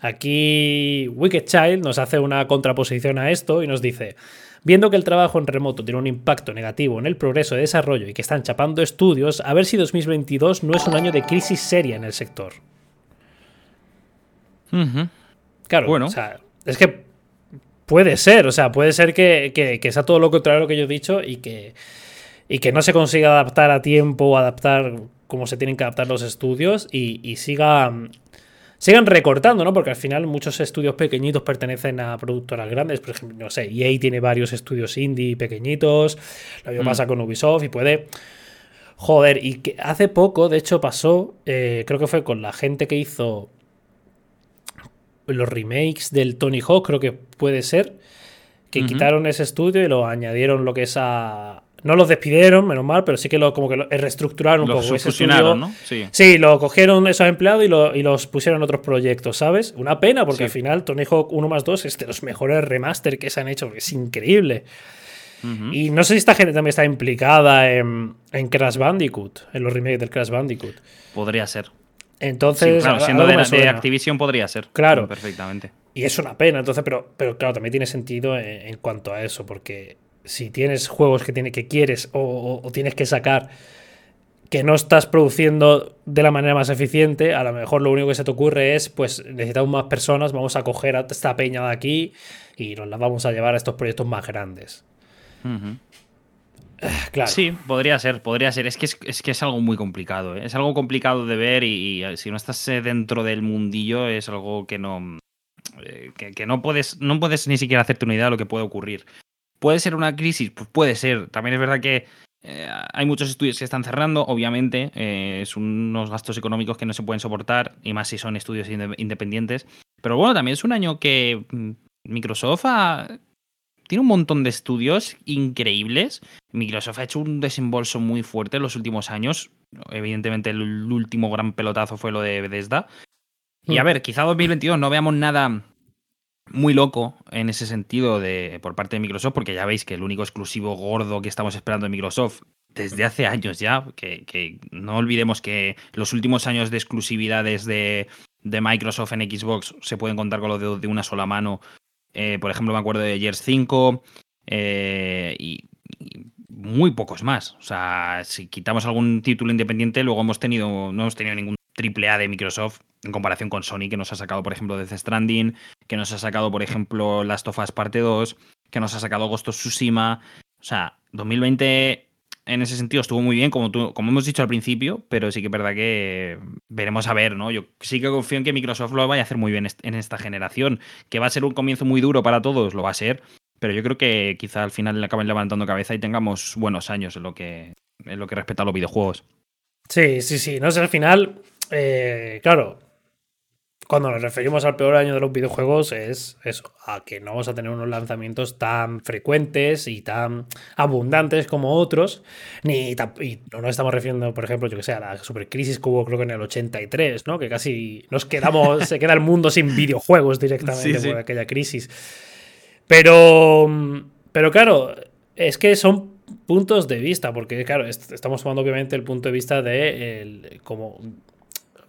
S1: Aquí Wicked Child nos hace una contraposición a esto y nos dice, viendo que el trabajo en remoto tiene un impacto negativo en el progreso de desarrollo y que están chapando estudios, a ver si 2022 no es un año de crisis seria en el sector. Claro, bueno. o sea, es que puede ser, o sea, puede ser que, sea todo lo contrario a lo que yo he dicho y que, y que no se consiga adaptar a tiempo o adaptar como se tienen que adaptar los estudios y, y siga sigan recortando, ¿no? Porque al final muchos estudios pequeñitos pertenecen a productoras grandes. Por ejemplo, no sé, EA tiene varios estudios indie pequeñitos. Lo mismo mm. pasa con Ubisoft y puede. Joder, y que hace poco, de hecho, pasó, eh, creo que fue con la gente que hizo los remakes del Tony Hawk, creo que puede ser, que quitaron ese estudio y lo añadieron lo que es a, no los despidieron, menos mal, pero sí que lo, como que lo reestructuraron un
S2: Lo
S1: poco. Estudio-
S2: ¿no? Sí.
S1: Sí, lo cogieron esos empleados y, lo- y los pusieron en otros proyectos, ¿sabes? Una pena, porque
S2: Sí.
S1: al final Tony Hawk 1 más 2 es de los mejores remaster que se han hecho, porque es increíble. Y no sé si esta gente también está implicada en, en Crash Bandicoot, en los remakes del Crash Bandicoot.
S2: Podría ser.
S1: Entonces,
S2: sí, claro, siendo de. Activision podría ser.
S1: Claro.
S2: Perfectamente.
S1: Y es una pena, entonces, pero, pero claro, también tiene sentido en, en cuanto a eso, porque si tienes juegos que, tiene, que quieres o, o- o tienes que sacar que no estás produciendo de la manera más eficiente, a lo mejor lo único que se te ocurre es, pues necesitamos más personas, vamos a coger a esta peña de aquí y nos la vamos a llevar a estos proyectos más grandes. Claro.
S2: Sí, podría ser, podría ser. Es que es, es que es algo muy complicado. ¿eh? Es algo complicado de ver y, y, eh, si no estás eh, dentro del mundillo es algo que no. eh, que, que no puedes. No puedes ni siquiera hacerte una idea de lo que puede ocurrir. ¿Puede ser una crisis? Pues puede ser. También es verdad que eh, hay muchos estudios que están cerrando, obviamente. eh, son unos gastos económicos que no se pueden soportar, y más si son estudios inde- independientes. Pero bueno, también es un año que mm, Microsoft ha- tiene un montón de estudios increíbles. Microsoft ha hecho un desembolso muy fuerte en los últimos años. Evidentemente, el último gran pelotazo fue lo de Bethesda. Y a
S1: Hmm.
S2: ver, quizá 2022 no veamos nada muy loco en ese sentido de, por parte de Microsoft, porque ya veis que el único exclusivo gordo que estamos esperando de Microsoft desde hace años ya, que, no olvidemos que los últimos años de exclusividades de, de Microsoft en Xbox se pueden contar con los dedos de una sola mano. Eh, por ejemplo, me acuerdo de Gears 5 eh, y, y muy pocos más. O sea, si quitamos algún título independiente, luego hemos tenido, no hemos tenido ningún triple A de Microsoft en comparación con Sony, que nos ha sacado, por ejemplo, Death Stranding, que nos ha sacado, por ejemplo, Last of Us Parte 2, que nos ha sacado Ghost of Tsushima. O sea, 2020 en ese sentido estuvo muy bien, como, como hemos dicho al principio, pero sí que es verdad que veremos a ver, ¿no? Yo sí que confío en que Microsoft lo vaya a hacer muy bien en esta generación, que va a ser un comienzo muy duro para todos, lo va a ser, pero yo creo que quizá al final le acaben levantando cabeza y tengamos buenos años en lo que, en lo que respecta a los videojuegos.
S1: Sí, sí, sí. No sé, al final, eh, claro, cuando nos referimos al peor año de los videojuegos es eso, a que no vamos a tener unos lanzamientos tan frecuentes y tan abundantes como otros, ni y no nos estamos refiriendo, por ejemplo, yo que sé, a la supercrisis que hubo creo que en el 83, ¿no? Que casi nos quedamos, se queda el mundo sin videojuegos directamente
S2: Sí, sí.
S1: por aquella crisis. Pero, pero claro, es que son puntos de vista, porque claro, est- estamos tomando obviamente el punto de vista de el- como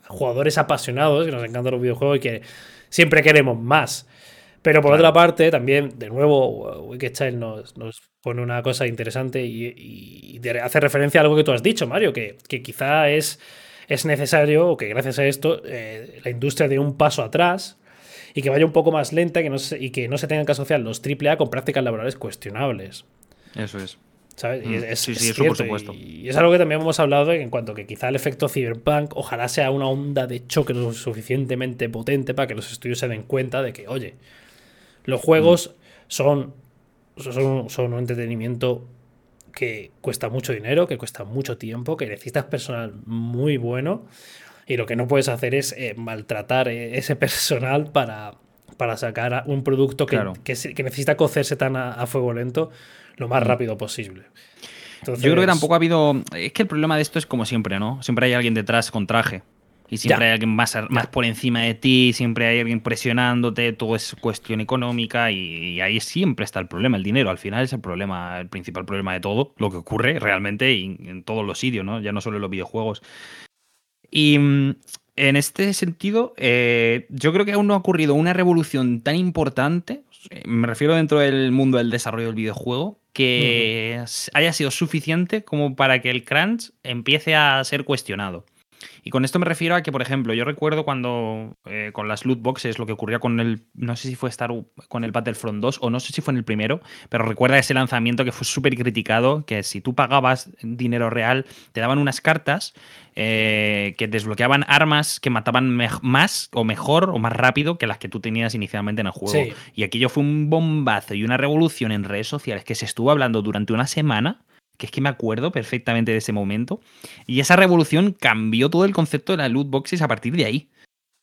S1: jugadores apasionados que nos encantan los videojuegos y que siempre queremos más. Pero por
S2: Claro.
S1: otra parte, también, de nuevo, Wicked Child nos, nos pone una cosa interesante y, y- y de- hace referencia a algo que tú has dicho, Mario, que, que quizá es, es necesario, o que gracias a esto, eh, la industria dé un paso atrás y que vaya un poco más lenta que no se- y que no se tengan que asociar los AAA con prácticas laborales cuestionables.
S2: Eso es.
S1: ¿Sabes? Y
S2: Mm,
S1: es, es-
S2: sí,
S1: es
S2: sí, eso por
S1: cierto,
S2: supuesto.
S1: Y, y es algo que también hemos hablado en cuanto a que quizá el efecto cyberpunk ojalá sea una onda de choque lo suficientemente potente para que los estudios se den cuenta de que, oye, los juegos
S2: Mm.
S1: son, son, son un entretenimiento que cuesta mucho dinero, que cuesta mucho tiempo, que necesitas personal muy bueno y lo que no puedes hacer es eh, maltratar eh, ese personal para, para sacar un producto que,
S2: Claro.
S1: que se- que necesita cocerse tan a, a fuego lento lo más rápido posible. Entonces,
S2: Yo creo que tampoco ha habido. Es que el problema de esto es como siempre, ¿no? Siempre hay alguien detrás con traje. Y siempre
S1: Ya.
S2: hay alguien más, más por encima de ti, siempre hay alguien presionándote, todo es cuestión económica y, y ahí siempre está el problema, el dinero. Al final es el problema, el principal problema de todo, lo que ocurre realmente en todos los sitios, ¿no? Ya no solo en los videojuegos. Y mm, en este sentido, eh, yo creo que aún no ha ocurrido una revolución tan importante, eh, me refiero dentro del mundo del desarrollo del videojuego, que haya sido suficiente como para que el crunch empiece a ser cuestionado. Y con esto me refiero a que, por ejemplo, yo recuerdo cuando eh, con las loot boxes, lo que ocurría con el, no sé si fue Star con el Battlefront 2 o no sé si fue en el primero, pero recuerda ese lanzamiento que fue súper criticado, que si tú pagabas dinero real, te daban unas cartas eh, que desbloqueaban armas que mataban más o mejor o más rápido que las que tú tenías inicialmente en el juego.
S1: Sí.
S2: Y aquello fue un bombazo y una revolución en redes sociales que se estuvo hablando durante una semana, que es que me acuerdo perfectamente de ese momento. Y esa revolución cambió todo el concepto de las loot boxes a partir de ahí.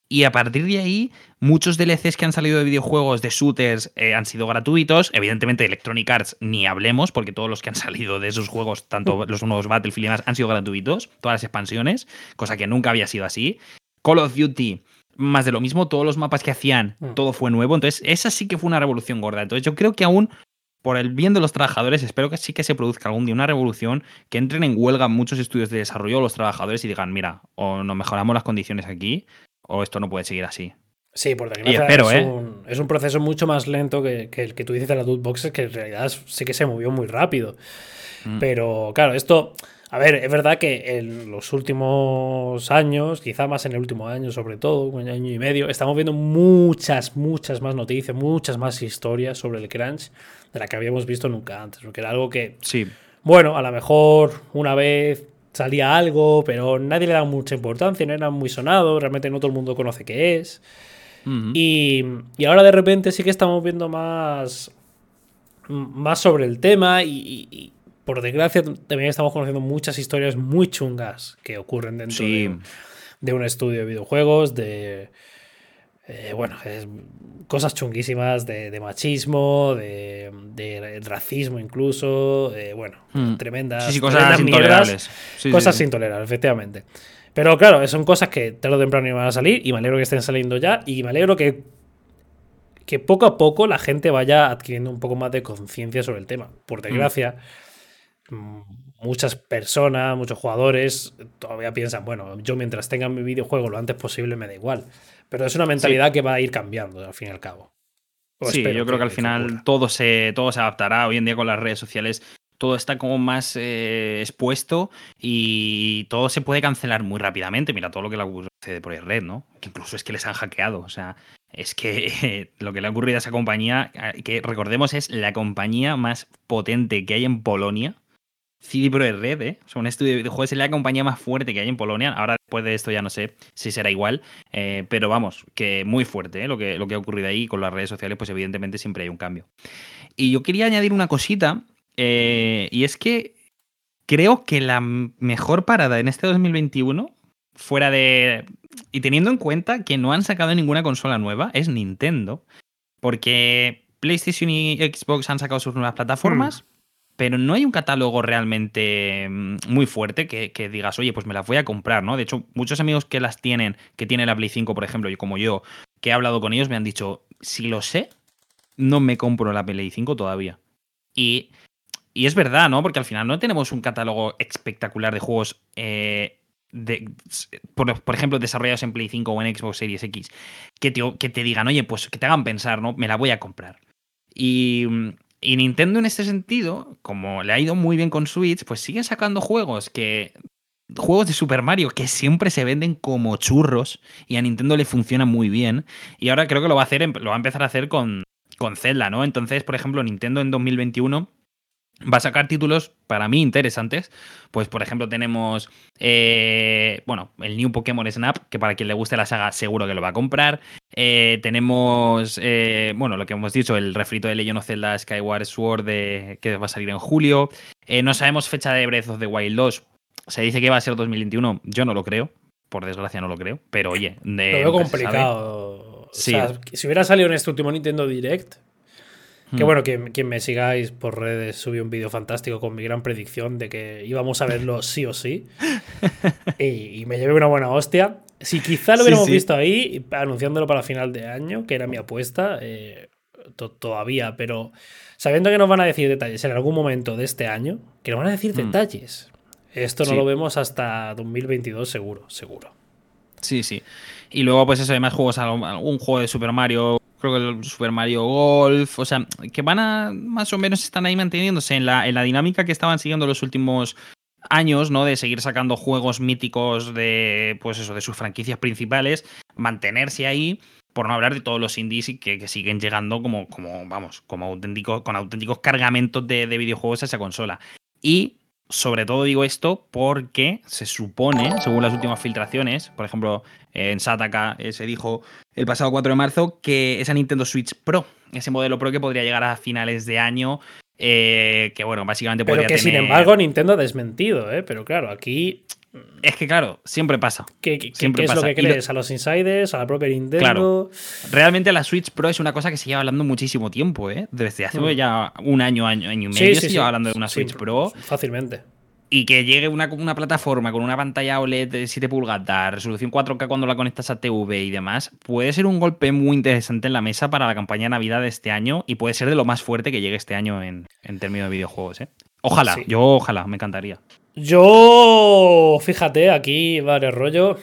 S2: Y a partir de ahí, muchos DLCs que han salido de videojuegos, de shooters, eh, han sido gratuitos. Evidentemente, Electronic Arts ni hablemos, porque todos los que han *laughs* salido de esos juegos, tanto los nuevos Battlefield y demás, han sido gratuitos. Todas las expansiones, cosa que nunca había sido así. Call of Duty, más de lo mismo, todos los mapas que hacían,
S1: Mm.
S2: todo fue nuevo. Entonces, esa sí que fue una revolución gorda. Entonces, yo creo que aún, por el bien de los trabajadores, espero que sí que se produzca algún día una revolución, que entren en huelga muchos estudios de desarrollo los trabajadores y digan, mira, o nos mejoramos las condiciones aquí, o esto no puede seguir así.
S1: Sí, por desgracia
S2: espero,
S1: es,
S2: ¿eh?
S1: un, es un proceso mucho más lento que, que el que tú dices de las loot boxes, que en realidad sí que se movió muy rápido.
S2: Mm.
S1: Pero claro, esto, a ver, es verdad que en los últimos años, quizá más en el último año sobre todo, un año y medio, estamos viendo muchas, muchas más noticias, muchas más historias sobre el crunch de la que habíamos visto nunca antes, porque era algo que,
S2: Sí,
S1: bueno, a lo mejor una vez salía algo, pero nadie le da mucha importancia, no era muy sonado, realmente no todo el mundo conoce qué es. Y, y ahora de repente sí que estamos viendo más, más sobre el tema y, por desgracia también estamos conociendo muchas historias muy chungas que ocurren dentro
S2: Sí.
S1: de, de un estudio de videojuegos, de... eh, bueno, es- cosas chunguísimas de, de machismo, de, de racismo incluso, bueno,
S2: Mm.
S1: tremendas,
S2: Sí, sí, cosas
S1: tremendas
S2: intolerables. Sí,
S1: cosas intolerables, efectivamente. Pero claro, son cosas que tarde o temprano iban a salir y me alegro que estén saliendo ya y me alegro que, que poco a poco la gente vaya adquiriendo un poco más de conciencia sobre el tema. Por desgracia, mm, muchas personas, muchos jugadores todavía piensan, bueno, yo mientras tenga mi videojuego lo antes posible me da igual. Pero es una mentalidad que va a ir cambiando al fin y al cabo. O
S2: Sí, yo creo que, al final todo se, todo se adaptará. Hoy en día con las redes sociales todo está como más eh, expuesto y todo se puede cancelar muy rápidamente. Mira todo lo que le ocurre de Projekt Red, ¿no? Que incluso es que les han hackeado. O sea, es que eh, *laughs* lo que le ha ocurrido a esa compañía, eh, que recordemos es la compañía más potente que hay en Polonia. CD Projekt Red, ¿eh? Un estudio de videojuegos es la compañía más fuerte que hay en Polonia. Ahora, después de esto, ya no sé si será igual. eh, pero vamos, que muy fuerte, ¿eh? Lo que, lo que ha ocurrido ahí con las redes sociales, pues evidentemente siempre hay un cambio. Y yo quería añadir una cosita, eh, y es que creo que la mejor parada en este 2021, fuera de... Y teniendo en cuenta que no han sacado ninguna consola nueva, es Nintendo. Porque PlayStation y Xbox han sacado sus nuevas plataformas, pero no hay un catálogo realmente mm, muy fuerte que, digas, oye, pues me las voy a comprar, ¿no? De hecho, muchos amigos que las tienen, que tienen la Play 5, por ejemplo, y como yo, que he hablado con ellos, me han dicho, si lo sé, no me compro la Play 5 todavía. Y, y es verdad, ¿no? Porque al final no tenemos un catálogo espectacular de juegos, eh, de, por, ejemplo, desarrollados en Play 5 o en Xbox Series X, que te, que te digan, oye, pues que te hagan pensar, ¿no? Me la voy a comprar. Y, y Nintendo en este sentido, como le ha ido muy bien con Switch, pues sigue sacando juegos que juegos de Super Mario que siempre se venden como churros y a Nintendo le funciona muy bien. Y ahora creo que lo va a hacer, lo va a empezar a hacer con, con Zelda, ¿no? Entonces, por ejemplo, Nintendo en 2021 va a sacar títulos para mí interesantes. Pues, por ejemplo, tenemos, eh, bueno, el New Pokémon Snap, que para quien le guste la saga seguro que lo va a comprar. Eh, tenemos, eh, bueno, lo que hemos dicho, el refrito de Legend of Zelda Skyward Sword de, que va a salir en julio. Eh, no sabemos fecha de Breath of the Wild 2. Se dice que va a ser 2021. Yo no lo creo. Por desgracia no lo creo. Pero oye, de,
S1: Lo veo complicado. O sea, si hubiera salido en este último Nintendo Direct, que
S2: Hmm.
S1: bueno, quien, quien me sigáis por redes subí un vídeo fantástico con mi gran predicción de que íbamos a verlo sí o sí. *laughs* y, y me llevé una buena hostia. Si quizá lo hubiéramos
S2: sí.
S1: visto ahí, anunciándolo para final de año, que era mi apuesta, eh, to- todavía, pero sabiendo que nos van a decir detalles en algún momento de este año, que nos van a decir
S2: Hmm.
S1: detalles. Esto no
S2: Sí.
S1: lo vemos hasta 2022 seguro, seguro.
S2: Sí, sí. Y luego, pues eso, hay más juegos, algún juego de Super Mario, que el Super Mario Golf, o sea, que van a, más o menos están ahí manteniéndose en la, en la dinámica que estaban siguiendo los últimos años, ¿no? De seguir sacando juegos míticos de, pues eso, de sus franquicias principales, mantenerse ahí, por no hablar de todos los indies que, que siguen llegando como, como, vamos, como auténticos, con auténticos cargamentos de, de videojuegos a esa consola. Y sobre todo digo esto porque se supone, según las últimas filtraciones, por ejemplo, en Sataka eh, se dijo el pasado 4 de marzo que esa Nintendo Switch Pro, ese modelo Pro que podría llegar a finales de año, eh, que bueno, básicamente
S1: Pero
S2: podría
S1: que sin
S2: tener-
S1: embargo Nintendo ha desmentido, ¿eh? Pero claro, aquí
S2: es que claro, siempre pasa.
S1: ¿Qué, qué-
S2: Siempre
S1: qué es lo
S2: pasa.
S1: que
S2: lo-
S1: crees? ¿A los insiders? ¿A la propia Nintendo?
S2: Claro. Realmente la Switch Pro es una cosa que se lleva hablando muchísimo tiempo, ¿eh? Desde hace
S1: Mm.
S2: ya un año, año, año y medio
S1: sí,
S2: se
S1: sí.
S2: lleva hablando de una Switch Pro.
S1: Fácilmente.
S2: Y que llegue una, una plataforma con una pantalla OLED de 7 pulgadas, resolución 4K cuando la conectas a TV y demás, puede ser un golpe muy interesante en la mesa para la campaña de Navidad de este año y puede ser de lo más fuerte que llegue este año en, en términos de videojuegos. ¿eh? Ojalá, yo ojalá, me encantaría.
S1: Yo, fíjate, aquí, vale, rollo.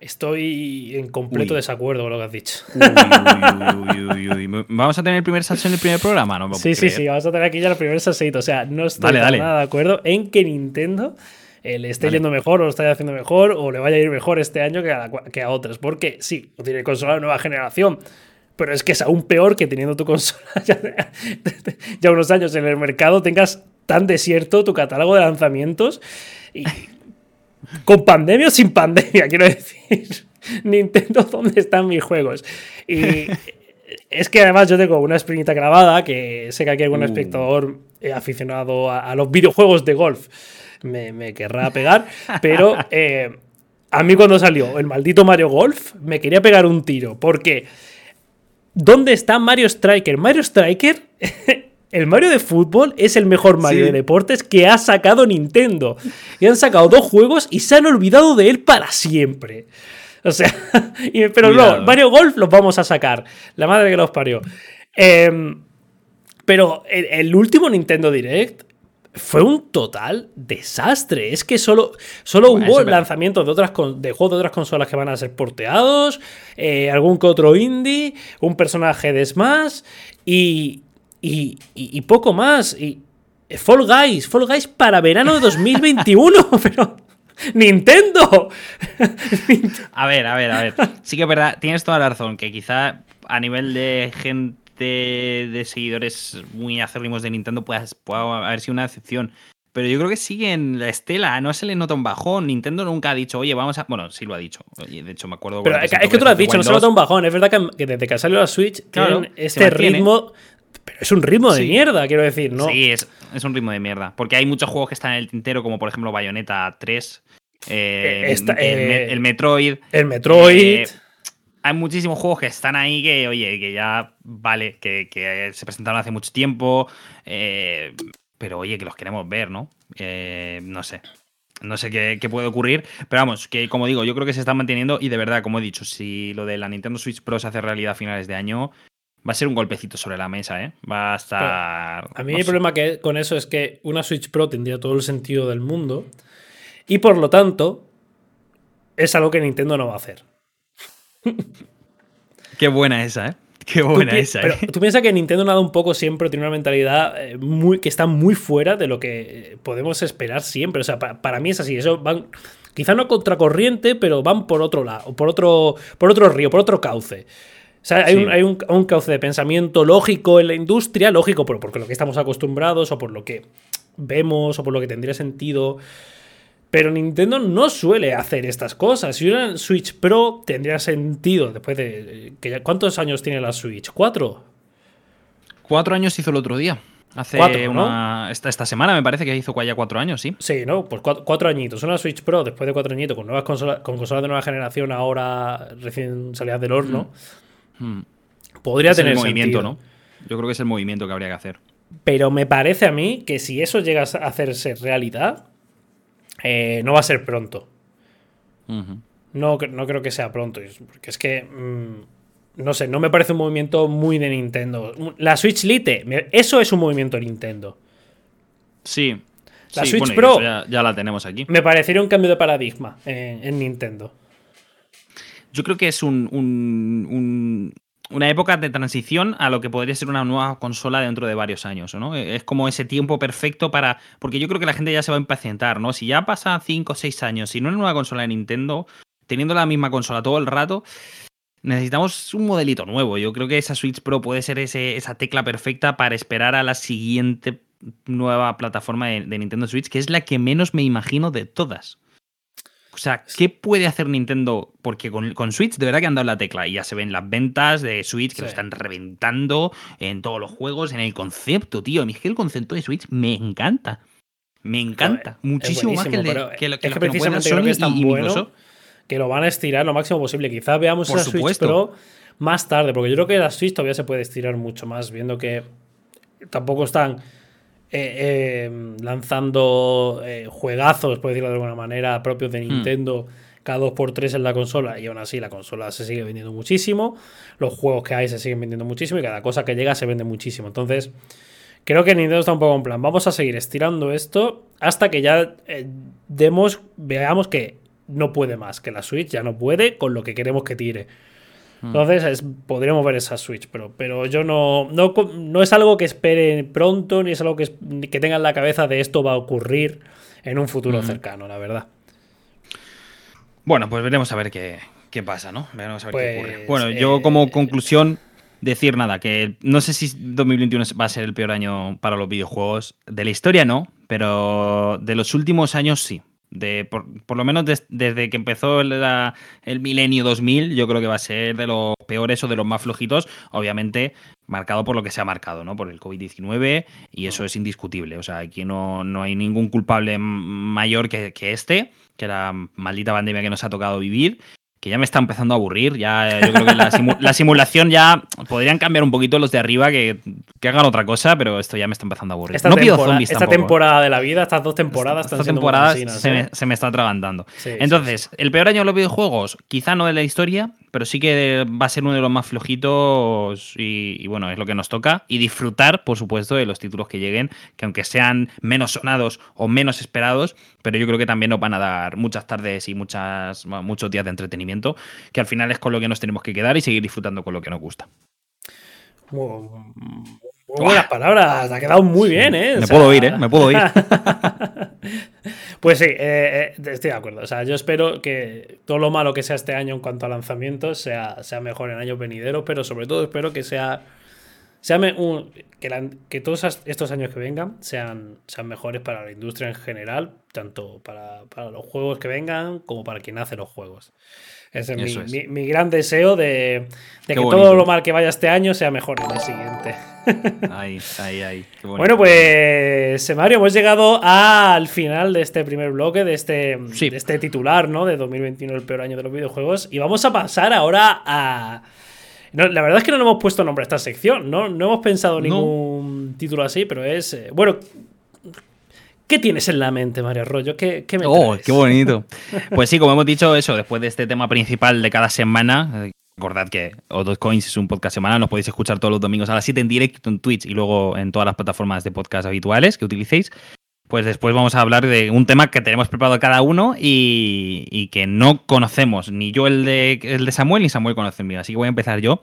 S1: Estoy en completo
S2: Uy.
S1: desacuerdo con lo que has dicho.
S2: Uy, uy, uy, uy. ¿Vamos a tener el primer salseo en el primer programa? No
S1: Sí, sí, sí, vamos a tener aquí ya el primer salseito. O sea, no estoy
S2: Dale,
S1: nada de acuerdo en que Nintendo eh, le esté yendo mejor o lo esté haciendo mejor o le vaya a ir mejor este año que a, que a otros. Porque sí, tiene consola de nueva generación. Pero es que es aún peor que teniendo tu consola *laughs* ya, ya unos años en el mercado tengas tan desierto tu catálogo de lanzamientos y con pandemia o sin pandemia, *laughs* quiero decir. Nintendo, ¿dónde están mis juegos? Y es que además yo tengo una espinita grabada que sé que aquí algún
S2: Uh.
S1: espectador eh, aficionado a, a los videojuegos de golf me, me querrá pegar, pero *laughs* eh, a mí cuando salió el maldito Mario Golf me quería pegar un tiro, porque ¿dónde está Mario Striker? Mario Striker, el Mario de fútbol es el mejor Mario
S2: Sí.
S1: de deportes que ha sacado Nintendo. Y han sacado dos juegos y se han olvidado de él para siempre. O sea, *laughs* y- pero
S2: Cuidado,
S1: no. Mario Golf los vamos a sacar. La madre que los parió. Em, pero el, el último Nintendo Direct fue un total desastre. Es que solo, solo
S2: Bueno,
S1: hubo lanzamientos de, otras de juegos de otras consolas que van a ser porteados, eh, algún que otro indie, un personaje de Smash y, y, y- y poco más. Y Fall Guys, Fall Guys para verano de 2021, *laughs* pero Nintendo.
S2: A ver, a ver, a ver. Sí que es verdad, tienes toda la razón, que quizá a nivel de gente de seguidores muy acérrimos de Nintendo pueda, pueda haber sido una excepción. Pero yo creo que sigue en la estela, no se le nota un bajón. Nintendo nunca ha dicho, oye, vamos a. Bueno, sí lo ha dicho. Oye, de hecho, me acuerdo.
S1: Pero es que, tú lo has dicho, no se nota un bajón. Es verdad que, desde que salió la Switch
S2: Claro,
S1: tienen este ritmo. Es un ritmo de
S2: Sí.
S1: mierda, quiero decir, ¿no?
S2: Sí, es, es un ritmo de mierda. Porque hay muchos juegos que están en el tintero, como por ejemplo Bayonetta 3, eh,
S1: Eh, esta- eh,
S2: el Metroid.
S1: El Metroid.
S2: Eh, hay muchísimos juegos que están ahí que, oye, que ya vale, que, que se presentaron hace mucho tiempo. pero oye, que los queremos ver, ¿no? Eh, no sé. No sé qué, qué puede ocurrir. Pero vamos, que como digo, yo creo que se están manteniendo. Y de verdad, como he dicho, si lo de la Nintendo Switch Pro se hace realidad a finales de año, va a ser un golpecito sobre la mesa, ¿eh? Va a estar.
S1: A mí
S2: no
S1: el
S2: sé.
S1: problema que con eso es que una Switch Pro tendría todo el sentido del mundo. Y por lo tanto, es algo que Nintendo no va a hacer.
S2: Qué buena esa, ¿eh? Qué buena esa,
S1: pero
S2: ¿eh?
S1: tú piensas que Nintendo nada un poco siempre tiene una mentalidad eh, muy, que está muy fuera de lo que eh, podemos esperar siempre. O sea, pa- para mí es así. Eso van, quizá no contracorriente, pero van por otro lado, por otro, por otro río, por otro cauce. O sea, hay,
S2: Sí.
S1: un, hay un- un cauce de pensamiento lógico en la industria, lógico por, por lo que estamos acostumbrados o por lo que vemos o por lo que tendría sentido. Pero Nintendo no suele hacer estas cosas. Si una Switch Pro tendría sentido después de. Que ya- ¿Cuántos años tiene la Switch? ¿Cuatro?
S2: Cuatro años hizo el otro día. Hace
S1: Cuatro, ¿no?
S2: una. Esta, esta semana me parece que hizo ya cuatro años, sí.
S1: Sí, ¿no? Pues cuatro, cuatro añitos. Una Switch Pro después de cuatro añitos con nuevas consolas, con consolas de nueva generación ahora recién salidas del horno.
S2: Mm.
S1: Podría
S2: Es el
S1: tener
S2: movimiento,
S1: sentido.
S2: ¿no? Yo creo que es el movimiento que habría que hacer.
S1: Pero me parece a mí que si eso llega a hacerse realidad, eh, no va a ser pronto. No, no creo que sea pronto. Porque es que. mm, no sé, no me parece un movimiento muy de Nintendo. La Switch Lite, eso es un movimiento Nintendo.
S2: Sí.
S1: La
S2: Sí,
S1: Switch
S2: bueno,
S1: Pro.
S2: Ya, ya la tenemos aquí.
S1: Me parecería un cambio de paradigma en, en Nintendo.
S2: Yo creo que es un, un- un- una época de transición a lo que podría ser una nueva consola dentro de varios años, ¿no? Es como ese tiempo perfecto para. Porque yo creo que la gente ya se va a impacientar, ¿no? Si ya pasa 5 o 6 años, si no es una nueva consola de Nintendo, teniendo la misma consola todo el rato, necesitamos un modelito nuevo. Yo creo que esa Switch Pro puede ser esa tecla perfecta para esperar a la siguiente nueva plataforma de Nintendo Switch, que es la que menos me imagino de todas. O sea, ¿qué puede hacer Nintendo? Porque con, con Switch de verdad que han dado la tecla y ya se ven las ventas de Switch que lo están reventando en todos los juegos, en el concepto, tío. A mí es que el concepto de Switch me encanta. Me encanta. muchísimo más que el de que, lo,
S1: que, que precisamente creo que es tan bueno que lo van a estirar lo máximo posible. Quizás veamos esa Switch Pro más tarde, porque yo creo que la Switch todavía se puede estirar mucho más, viendo que tampoco están eh, eh, lanzando eh, juegazos, por decirlo de alguna manera, propios de hmm. Nintendo. Cada 2x3 en la consola y aún así la consola se sigue vendiendo muchísimo, los juegos que hay se siguen vendiendo muchísimo y cada cosa que llega se vende muchísimo. Entonces, creo que Nintendo está un poco en plan, vamos a seguir estirando esto hasta que ya demos, veamos que no puede más, que la Switch ya no puede con lo que queremos que tire. Hmm. Entonces podríamos ver esa Switch, pero, pero yo no, no, es algo que espere pronto, ni es algo que, que tenga en la cabeza de esto va a ocurrir en un futuro hmm. cercano, la verdad.
S2: Bueno, pues veremos a ver qué, pasa, ¿no? Veremos a ver qué ocurre.
S1: Pues,
S2: bueno, yo como eh, conclusión, decir nada, que no sé si 2021 va a ser el peor año para los videojuegos. De la historia no, pero de los últimos años sí. De, por, lo menos desde que empezó el, el, milenio 2000, yo creo que va a ser de los peores o de los más flojitos, obviamente marcado por lo que se ha marcado, ¿no? Por el COVID-19 y eso es indiscutible. O sea, aquí no, no hay ningún culpable mayor que, que este, que la maldita pandemia que nos ha tocado vivir que ya me está empezando a aburrir. Ya, yo creo que la, simulación ya podrían cambiar un poquito los de arriba, que, hagan otra cosa, pero esto ya me está empezando a aburrir.
S1: Esta, temporada, esta temporada de la vida, estas dos temporadas,
S2: esta, temporada se, me, ¿eh? se, me, está atragantando. Entonces, el peor año de los videojuegos, quizá no de la historia, pero sí que va a ser uno de los más flojitos y, bueno, es lo que nos toca. Y disfrutar, por supuesto, de los títulos que lleguen, que aunque sean menos sonados o menos esperados, pero yo creo que también nos van a dar muchas tardes y muchas, muchos días de entretenimiento, que al final es con lo que nos tenemos que quedar y seguir disfrutando con lo que nos gusta.
S1: Muy, buenas palabras, ha quedado muy bien, ¿eh?
S2: Me puedo ir, ¿eh? Me puedo ir. *laughs*
S1: Pues sí, eh, eh, estoy de acuerdo. O sea, yo espero que todo lo malo que sea este año en cuanto a lanzamientos sea, sea mejor en años venideros, pero sobre todo espero que sea. que, todos estos años que vengan sean, sean mejores para la industria en general, tanto para, para los juegos que vengan como para quien hace los juegos. Ese es mi, gran deseo de, que todo lo mal que vaya este año sea mejor en el siguiente. *laughs*
S2: Ahí, ahí, ahí.
S1: Bueno, pues, Mario, hemos llegado al final de este primer bloque, de este, de este titular, ¿no? De 2021, el peor año de los videojuegos. Y vamos a pasar ahora a. la verdad es que no le hemos puesto nombre a esta sección, ¿no? No hemos pensado ningún título así, pero es. Eh, bueno, ¿Qué tienes en la mente, Mario Arroyo? ¿Qué, qué me
S2: Oh, qué bonito. *laughs* Pues sí, como hemos dicho, eso, después de este tema principal de cada semana, eh, recordad que O2 Coins es un podcast semanal, nos podéis escuchar todos los domingos a las 7 en directo en Twitch y luego en todas las plataformas de podcast habituales que utilicéis. Pues después vamos a hablar de un tema que tenemos preparado cada uno y, que no conocemos. Ni yo el de, el de Samuel ni Samuel conoce el mío. Así que voy a empezar yo.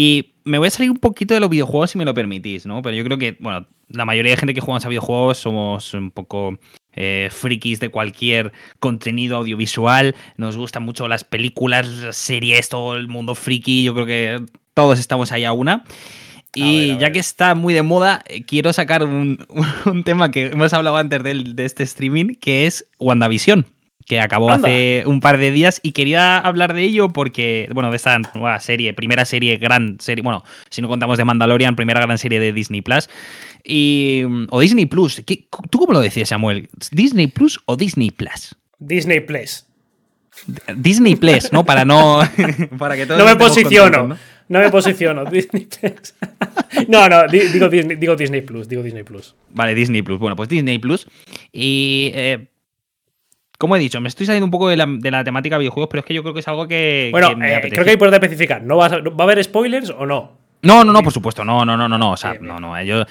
S2: Y me voy a salir un poquito de los videojuegos si me lo permitís, ¿no? Pero yo creo que, bueno, la mayoría de gente que juega a videojuegos somos un poco eh, frikis de cualquier contenido audiovisual. Nos gustan mucho las películas, las series, todo el mundo friki. Yo creo que todos estamos ahí a una. Y ya que está muy de moda, eh, quiero sacar un, *laughs* tema que hemos hablado antes de, de este streaming, que es WandaVision que acabó hace un par de días y quería hablar de ello porque, bueno, de esta nueva serie, primera serie, gran serie, bueno, si no contamos de Mandalorian, primera gran serie de Disney Plus. Y, o Disney Plus. ¿Tú cómo lo decías, Samuel? ¿Disney Plus o Disney Plus?
S1: Disney Plus.
S2: Disney Plus, ¿no? Para no. *laughs* para que
S1: no me posiciono. ¿no? me posiciono. Disney Plus. *laughs* no, no, digo Disney, digo Disney Plus. Digo Disney Plus.
S2: Vale, Disney Plus. Bueno, pues Disney Plus. Y. Eh, como he dicho, me estoy saliendo un poco de la, de la, temática videojuegos, pero es que yo creo que es algo que.
S1: Bueno, eh, creo que hay por especificar. ¿No va, ¿Va a haber spoilers o no?
S2: No, no, no, por supuesto, no, no, no, no, no, o sea, no, no, yo,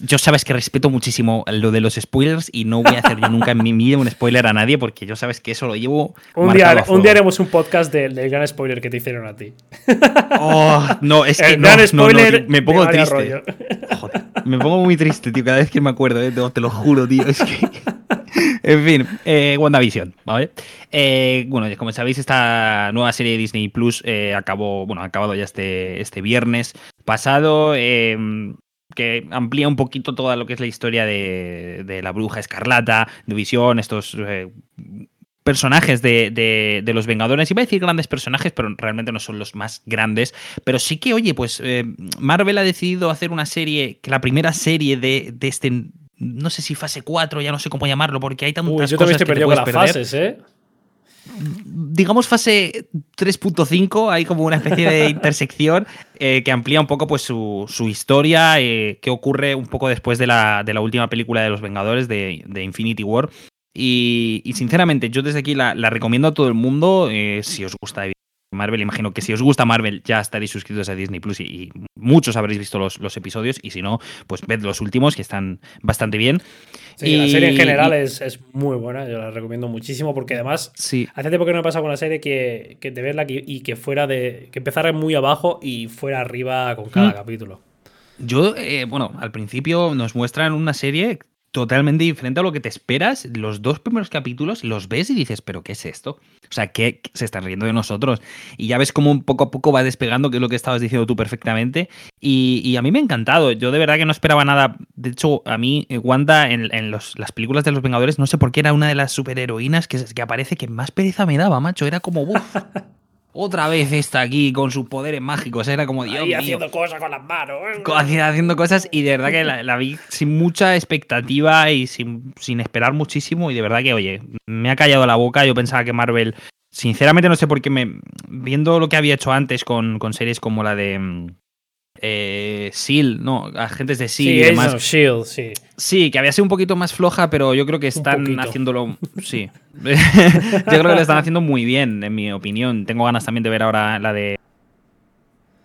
S2: yo sabes que respeto muchísimo lo de los spoilers y no voy a hacer yo nunca en mi vida un spoiler a nadie porque yo sabes que eso lo llevo.
S1: Un, día, un día haremos un podcast del, gran spoiler que te hicieron a ti. *laughs*
S2: Oh, no, es que no, no, no, me pongo triste. Joder, me pongo muy triste, tío, cada vez que me acuerdo, eh, te lo juro, tío, es que. *laughs* en fin, eh, WandaVision, ¿vale? Eh, bueno, como sabéis, esta nueva serie de Disney Plus eh, acabó, bueno, ha acabado ya este, este viernes pasado. Em, que amplía un poquito toda lo que es la historia de, la bruja escarlata, de Visión, estos personajes de, los Vengadores. Iba a decir grandes personajes, pero realmente no son los más grandes. Pero sí que, oye, pues Marvel ha decidido hacer una serie, que la primera serie de, de este no sé si fase 4, ya no sé cómo llamarlo, porque hay tantas
S1: Uy, yo
S2: cosas
S1: estoy
S2: que te
S1: con las
S2: perder.
S1: fases, ¿eh?
S2: digamos fase 3.5, hay como una especie de *laughs* intersección eh, que amplía un poco pues su, su historia, eh, que ocurre un poco después de la, de la última película de los Vengadores, de, de Infinity War. Y, y, sinceramente, yo desde aquí la, la, recomiendo a todo el mundo, eh, si os gusta Marvel, imagino que si os gusta Marvel ya estaréis suscritos a Disney Plus y, y muchos habréis visto los, los, episodios y si no, pues ved los últimos que están bastante bien.
S1: Sí, y, la serie en general y, es, es, muy buena, yo la recomiendo muchísimo porque además
S2: sí.
S1: hace tiempo que no me pasa con la serie que, que de verla y que fuera de que empezara muy abajo y fuera arriba con cada
S2: mm.
S1: capítulo.
S2: Yo, eh, bueno, al principio nos muestran una serie totalmente diferente a lo que te esperas. Los dos primeros capítulos los ves y dices, ¿pero qué es esto? O sea, ¿qué se están riendo de nosotros? Y ya ves cómo poco a poco va despegando, que es lo que estabas diciendo tú perfectamente. Y, y a mí me ha encantado. Yo de verdad que no esperaba nada. De hecho, a mí, eh, Wanda, en, en los, las películas de los Vengadores, no sé por qué era una de las superheroínas que, que aparece que más pereza me daba, macho. Era como. *laughs* Otra vez está aquí con sus poderes mágicos. Era como, Dios
S1: Ahí
S2: mío.
S1: haciendo cosas con las manos.
S2: Haciendo cosas y de verdad que la, la, vi sin mucha expectativa y sin, sin esperar muchísimo. Y de verdad que, oye, me ha callado la boca. Yo pensaba que Marvel, sinceramente no sé por qué, me, viendo lo que había hecho antes con, con series como la de eh, Seal, no, agentes de Seal
S1: sí,
S2: y demás.
S1: Of Shield, sí.
S2: Sí, que había sido un poquito más floja, pero yo creo que están haciéndolo. *laughs* Sí. *laughs* yo creo que lo están haciendo muy bien, en mi opinión. Tengo ganas también de ver ahora la de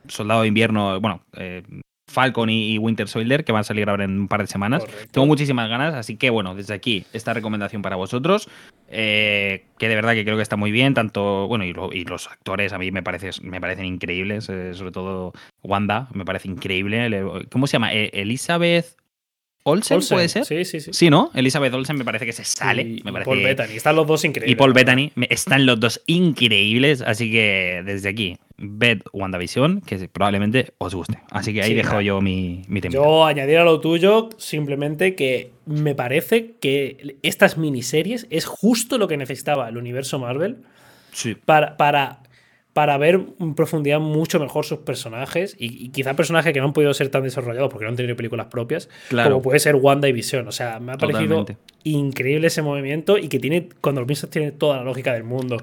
S2: Soldado de Invierno, bueno, eh, Falcon y, Winter Soldier, que van a salir ahora en un par de semanas.
S1: Correcto.
S2: Tengo muchísimas ganas, así que bueno, desde aquí, esta recomendación para vosotros, eh, que de verdad que creo que está muy bien, tanto, bueno, y, lo, y los actores a mí me, parece, me parecen increíbles, eh, sobre todo Wanda, me parece increíble. ¿Cómo se llama? Eh, Elizabeth Olsen,
S1: Olsen,
S2: puede ser.
S1: Sí, sí, sí.
S2: Sí, ¿no? Elizabeth Olsen me parece que se sale.
S1: Y,
S2: me parece
S1: Paul. Bettany. Están los dos increíbles.
S2: Y Paul. Bettany. Están los dos increíbles. Así que desde aquí, ved WandaVision, que probablemente os guste. Así que ahí
S1: Sí,
S2: dejo
S1: claro.
S2: yo mi, mi tema.
S1: Yo añadir a lo tuyo simplemente que me parece que estas miniseries es justo lo que necesitaba el universo Marvel
S2: Sí.
S1: para, para, para ver en profundidad mucho mejor sus personajes y, y quizá personajes que no han podido ser tan desarrollados porque no han tenido películas propias,
S2: Claro.
S1: como puede ser Wanda y Visión. O sea, me ha parecido
S2: Totalmente.
S1: increíble ese movimiento y que tiene, cuando lo piensas, tiene toda la lógica del mundo.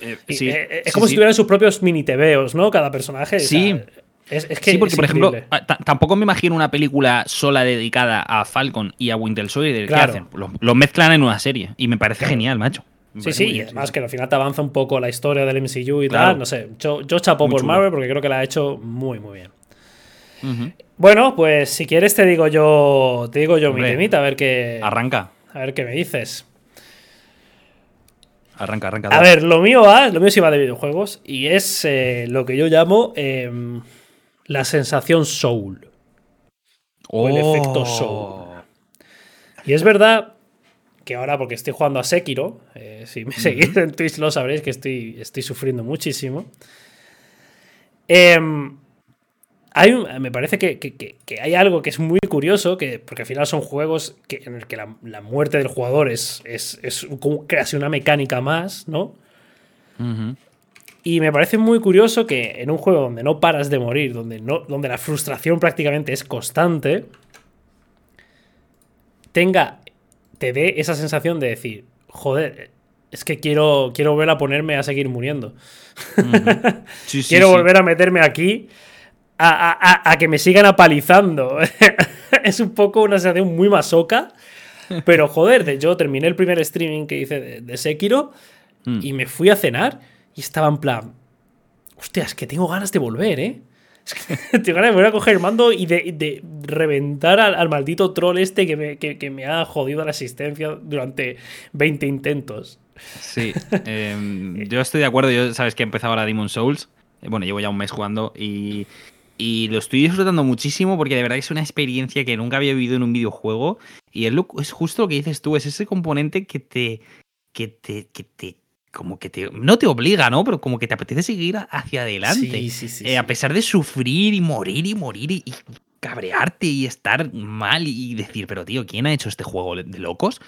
S2: Eh,
S1: Y,
S2: sí,
S1: eh, es
S2: sí,
S1: como
S2: sí.
S1: si tuvieran sus propios mini tebeos, ¿no? Cada personaje. o sea,
S2: Sí.
S1: es, es que
S2: sí, porque
S1: es
S2: por ejemplo, ah, ta- tampoco me imagino una película sola dedicada a Falcon y a Winter Soldier.
S1: Claro.
S2: ¿Qué hacen? Lo, lo mezclan en una serie y me parece genial, macho.
S1: Sí, sí, y además que al final te avanza un poco la historia del MCU y
S2: Claro.
S1: tal. No sé, yo, yo chapo por
S2: chulo.
S1: Marvel porque creo que la ha hecho muy, muy bien. Bueno, pues si quieres te digo yo, te digo yo mi
S2: Hombre,
S1: temita, a ver qué,
S2: Arranca,
S1: a ver qué me dices.
S2: arranca, arranca.
S1: A ver, lo mío va, lo mío sí va de videojuegos y es eh, lo que yo llamo em, la sensación soul. o el efecto
S2: Oh.
S1: Y es verdad que ahora, porque estoy jugando a Sekiro, eh, si me seguís en Twitch lo sabréis que estoy, estoy sufriendo muchísimo. Em, hay un- me parece que, que- hay algo que es muy curioso, que, porque al final son juegos que, en el que la, la muerte del jugador es, es, es como casi una mecánica más, ¿no? Y me parece muy curioso que en un juego donde no paras de morir, donde, no, donde la frustración prácticamente es constante, tenga, te dé esa sensación de decir, joder, es que quiero, quiero volver a ponerme a seguir muriendo.
S2: Sí, *laughs* sí,
S1: quiero
S2: sí.
S1: volver a meterme aquí a, a- a- a que me sigan apalizando. *laughs* es un poco una sensación muy masoca. Pero joder, de- yo terminé el primer streaming que hice de, de Sekiro
S2: Mm.
S1: y me fui a cenar y estaba en plan, hostia, es que tengo ganas de volver, ¿eh? Es que *laughs* tengo ganas de volver a coger el mando y de, de reventar al, al maldito troll este que me, que- que me ha jodido la existencia durante 20 intentos.
S2: Sí, *laughs* em, yo estoy de acuerdo. Yo sabes que he empezado ahora Demon Souls. Eh, Bueno, llevo ya un mes jugando y, y lo estoy disfrutando muchísimo porque de verdad es una experiencia que nunca había vivido en un videojuego. Y es, lo- es justo lo que dices tú, es ese componente que te. que te. que te. Como que te. no te obliga, ¿no? Pero como que te apetece seguir hacia adelante.
S1: Sí, sí, sí,
S2: Eh. A pesar de sufrir y morir y morir y, y cabrearte y estar mal y decir, pero tío, ¿quién ha hecho este juego de locos?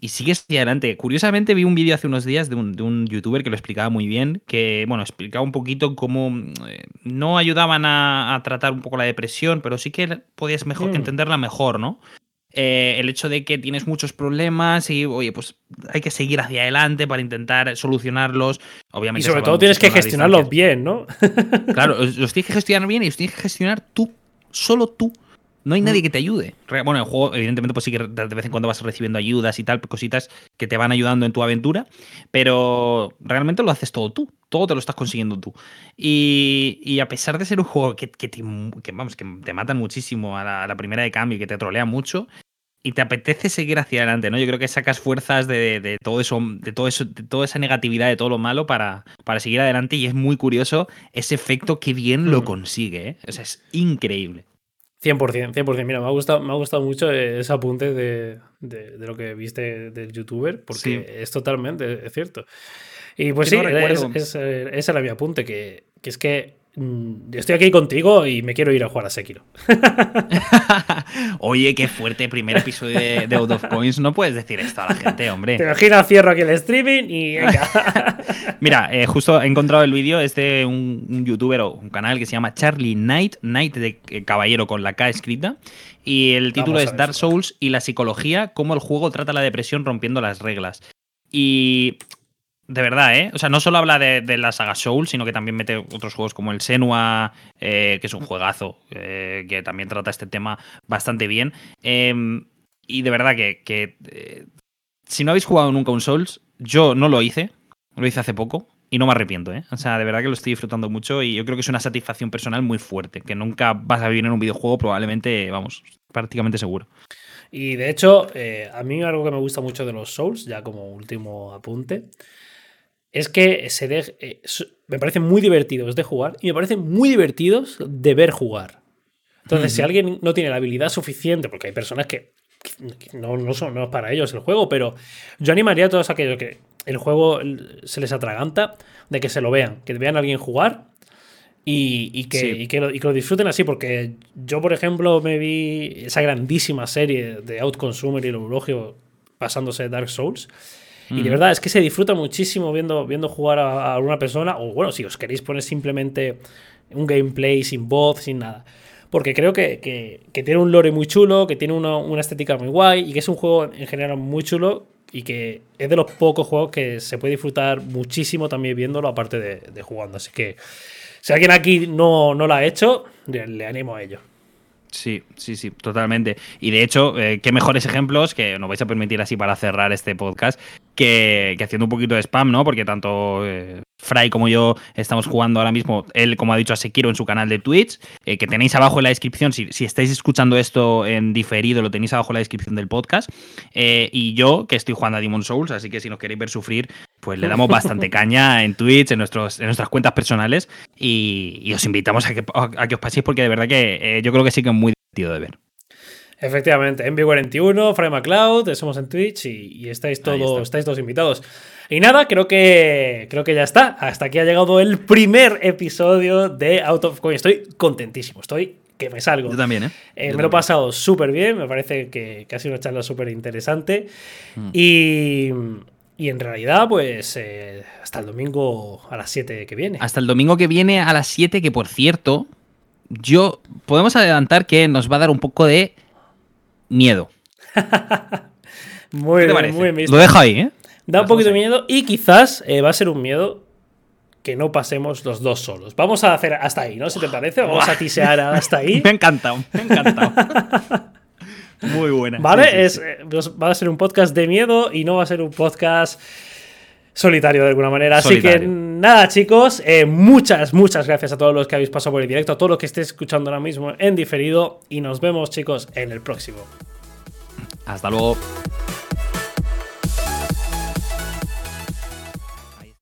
S2: Y sigues hacia adelante. Curiosamente vi un vídeo hace unos días de un, de un youtuber que lo explicaba muy bien, que, bueno, explicaba un poquito cómo eh, no ayudaban a, a tratar un poco la depresión, pero sí que podías mejor,
S1: Mm.
S2: entenderla mejor, ¿no? Eh, el hecho de que tienes muchos problemas y, oye, pues hay que seguir hacia adelante para intentar solucionarlos. Obviamente.
S1: Y sobre todo tienes que gestionarlos bien, ¿no? *laughs*
S2: claro, los tienes que gestionar bien y los tienes que gestionar tú, solo tú. No hay nadie mm. que te ayude. Bueno, el juego, evidentemente, pues sí que de vez en cuando vas recibiendo ayudas y tal, cositas que te van ayudando en tu aventura, pero realmente lo haces todo tú. Todo te lo estás consiguiendo tú. Y, a pesar de ser un juego que, te, vamos, que te matan muchísimo a la, primera de cambio y que te trolea mucho, y te apetece seguir hacia adelante, ¿no? Yo creo que sacas fuerzas de, todo eso, de todo eso, de toda esa negatividad, de todo lo malo para, para seguir adelante. Y es muy curioso ese efecto que bien lo mm. consigue, ¿eh? O sea, es increíble.
S1: 100%, 100%. Mira, me ha gustado, me ha gustado mucho ese apunte de, lo que viste del youtuber, porque es totalmente es cierto. Y pues sí, es, ese era mi apunte, que, que es que Mm, estoy aquí contigo y me quiero ir a jugar a Sekiro. *laughs*
S2: Oye, qué fuerte primer episodio de, Out of Coins. No puedes decir esto a la gente, hombre.
S1: Te imaginas, cierro aquí el streaming y *laughs*
S2: Mira, eh, justo he encontrado el vídeo es de un, youtuber o un canal que se llama Charlie Knight, Knight de eh, caballero con la K escrita. Y el título es Dark Souls y la psicología, cómo el juego trata la depresión rompiendo las reglas. Y de verdad, ¿eh? O sea, no solo habla de, la saga Soul, sino que también mete otros juegos como el Senua, eh, que es un juegazo, eh, que también trata este tema bastante bien. Em, y de verdad que, eh, si no habéis jugado nunca un Souls, yo no lo hice, lo hice hace poco y no me arrepiento, ¿eh? O sea, de verdad que lo estoy disfrutando mucho y yo creo que es una satisfacción personal muy fuerte, que nunca vas a vivir en un videojuego, probablemente, vamos, prácticamente seguro.
S1: Y de hecho, a mí algo que me gusta mucho de los Souls, ya como último apunte, es que se eh, me parecen muy divertidos de jugar y me parecen muy divertidos de ver jugar. Entonces, si alguien no tiene la habilidad suficiente, porque hay personas que no, son, no es para ellos el juego, pero yo animaría a todos aquellos que el juego se les atraganta de que se lo vean, que vean a alguien jugar y, que, que lo, disfruten así, porque yo, por ejemplo, me vi esa grandísima serie de Outconsumer y el Eulogio pasándose Dark Souls. Y de verdad es que se disfruta muchísimo viendo, viendo jugar a, una persona, o bueno, si os queréis poner simplemente un gameplay sin voz, sin nada. Porque creo que, tiene un lore muy chulo, que tiene una, estética muy guay y que es un juego en general muy chulo y que es de los pocos juegos que se puede disfrutar muchísimo también viéndolo aparte de, jugando. Así que si alguien aquí no, no lo ha hecho, le animo a ello.
S2: Sí, sí, sí, totalmente. Y de hecho, eh, qué mejores ejemplos, que nos vais a permitir así para cerrar este podcast, que, haciendo un poquito de spam, ¿no? Porque tanto eh, Fry como yo estamos jugando ahora mismo, él, como ha dicho, a Sekiro en su canal de Twitch, eh, que tenéis abajo en la descripción, si, si, estáis escuchando esto en diferido, lo tenéis abajo en la descripción del podcast. y yo, que estoy jugando a Demon Souls, así que si nos queréis ver sufrir, pues le damos bastante *laughs* caña en Twitch, en, nuestros, en nuestras cuentas personales y, os invitamos a que, a que, os paséis porque de verdad que yo creo que sí que es muy divertido de ver.
S1: Efectivamente, MV41, Frame McCloud, somos en Twitch y, estáis, todos, estáis todos invitados. Y nada, creo que, creo que ya está. Hasta aquí ha llegado el primer episodio de Out of Coin. Estoy contentísimo, estoy que me salgo.
S2: Yo también, ¿eh?
S1: eh me lo he pasado súper bien, me parece que, ha sido una charla súper interesante. Mm. Y, y, en realidad, pues eh, hasta el domingo a las 7 que viene.
S2: Hasta el domingo que viene a las 7, que por cierto, yo podemos adelantar que nos va a dar un poco de miedo. *laughs*
S1: muy bien, muy bien.
S2: Lo dejo ahí, ¿eh?
S1: Da un poquito de miedo y quizás eh, va a ser un miedo que no pasemos los dos solos. Vamos a hacer hasta ahí, ¿no? Si te parece, vamos a tisear hasta ahí. *laughs*
S2: me ha encantado, me ha encantado. *laughs* Muy buena.
S1: Vale, Es, eh, pues va a ser un podcast de miedo y no va a ser un podcast solitario de alguna manera. Así que nada, chicos, eh, muchas, muchas gracias a todos los que habéis pasado por el directo, a todos los que estéis escuchando ahora mismo en diferido y nos vemos, chicos, en el próximo.
S2: Hasta luego.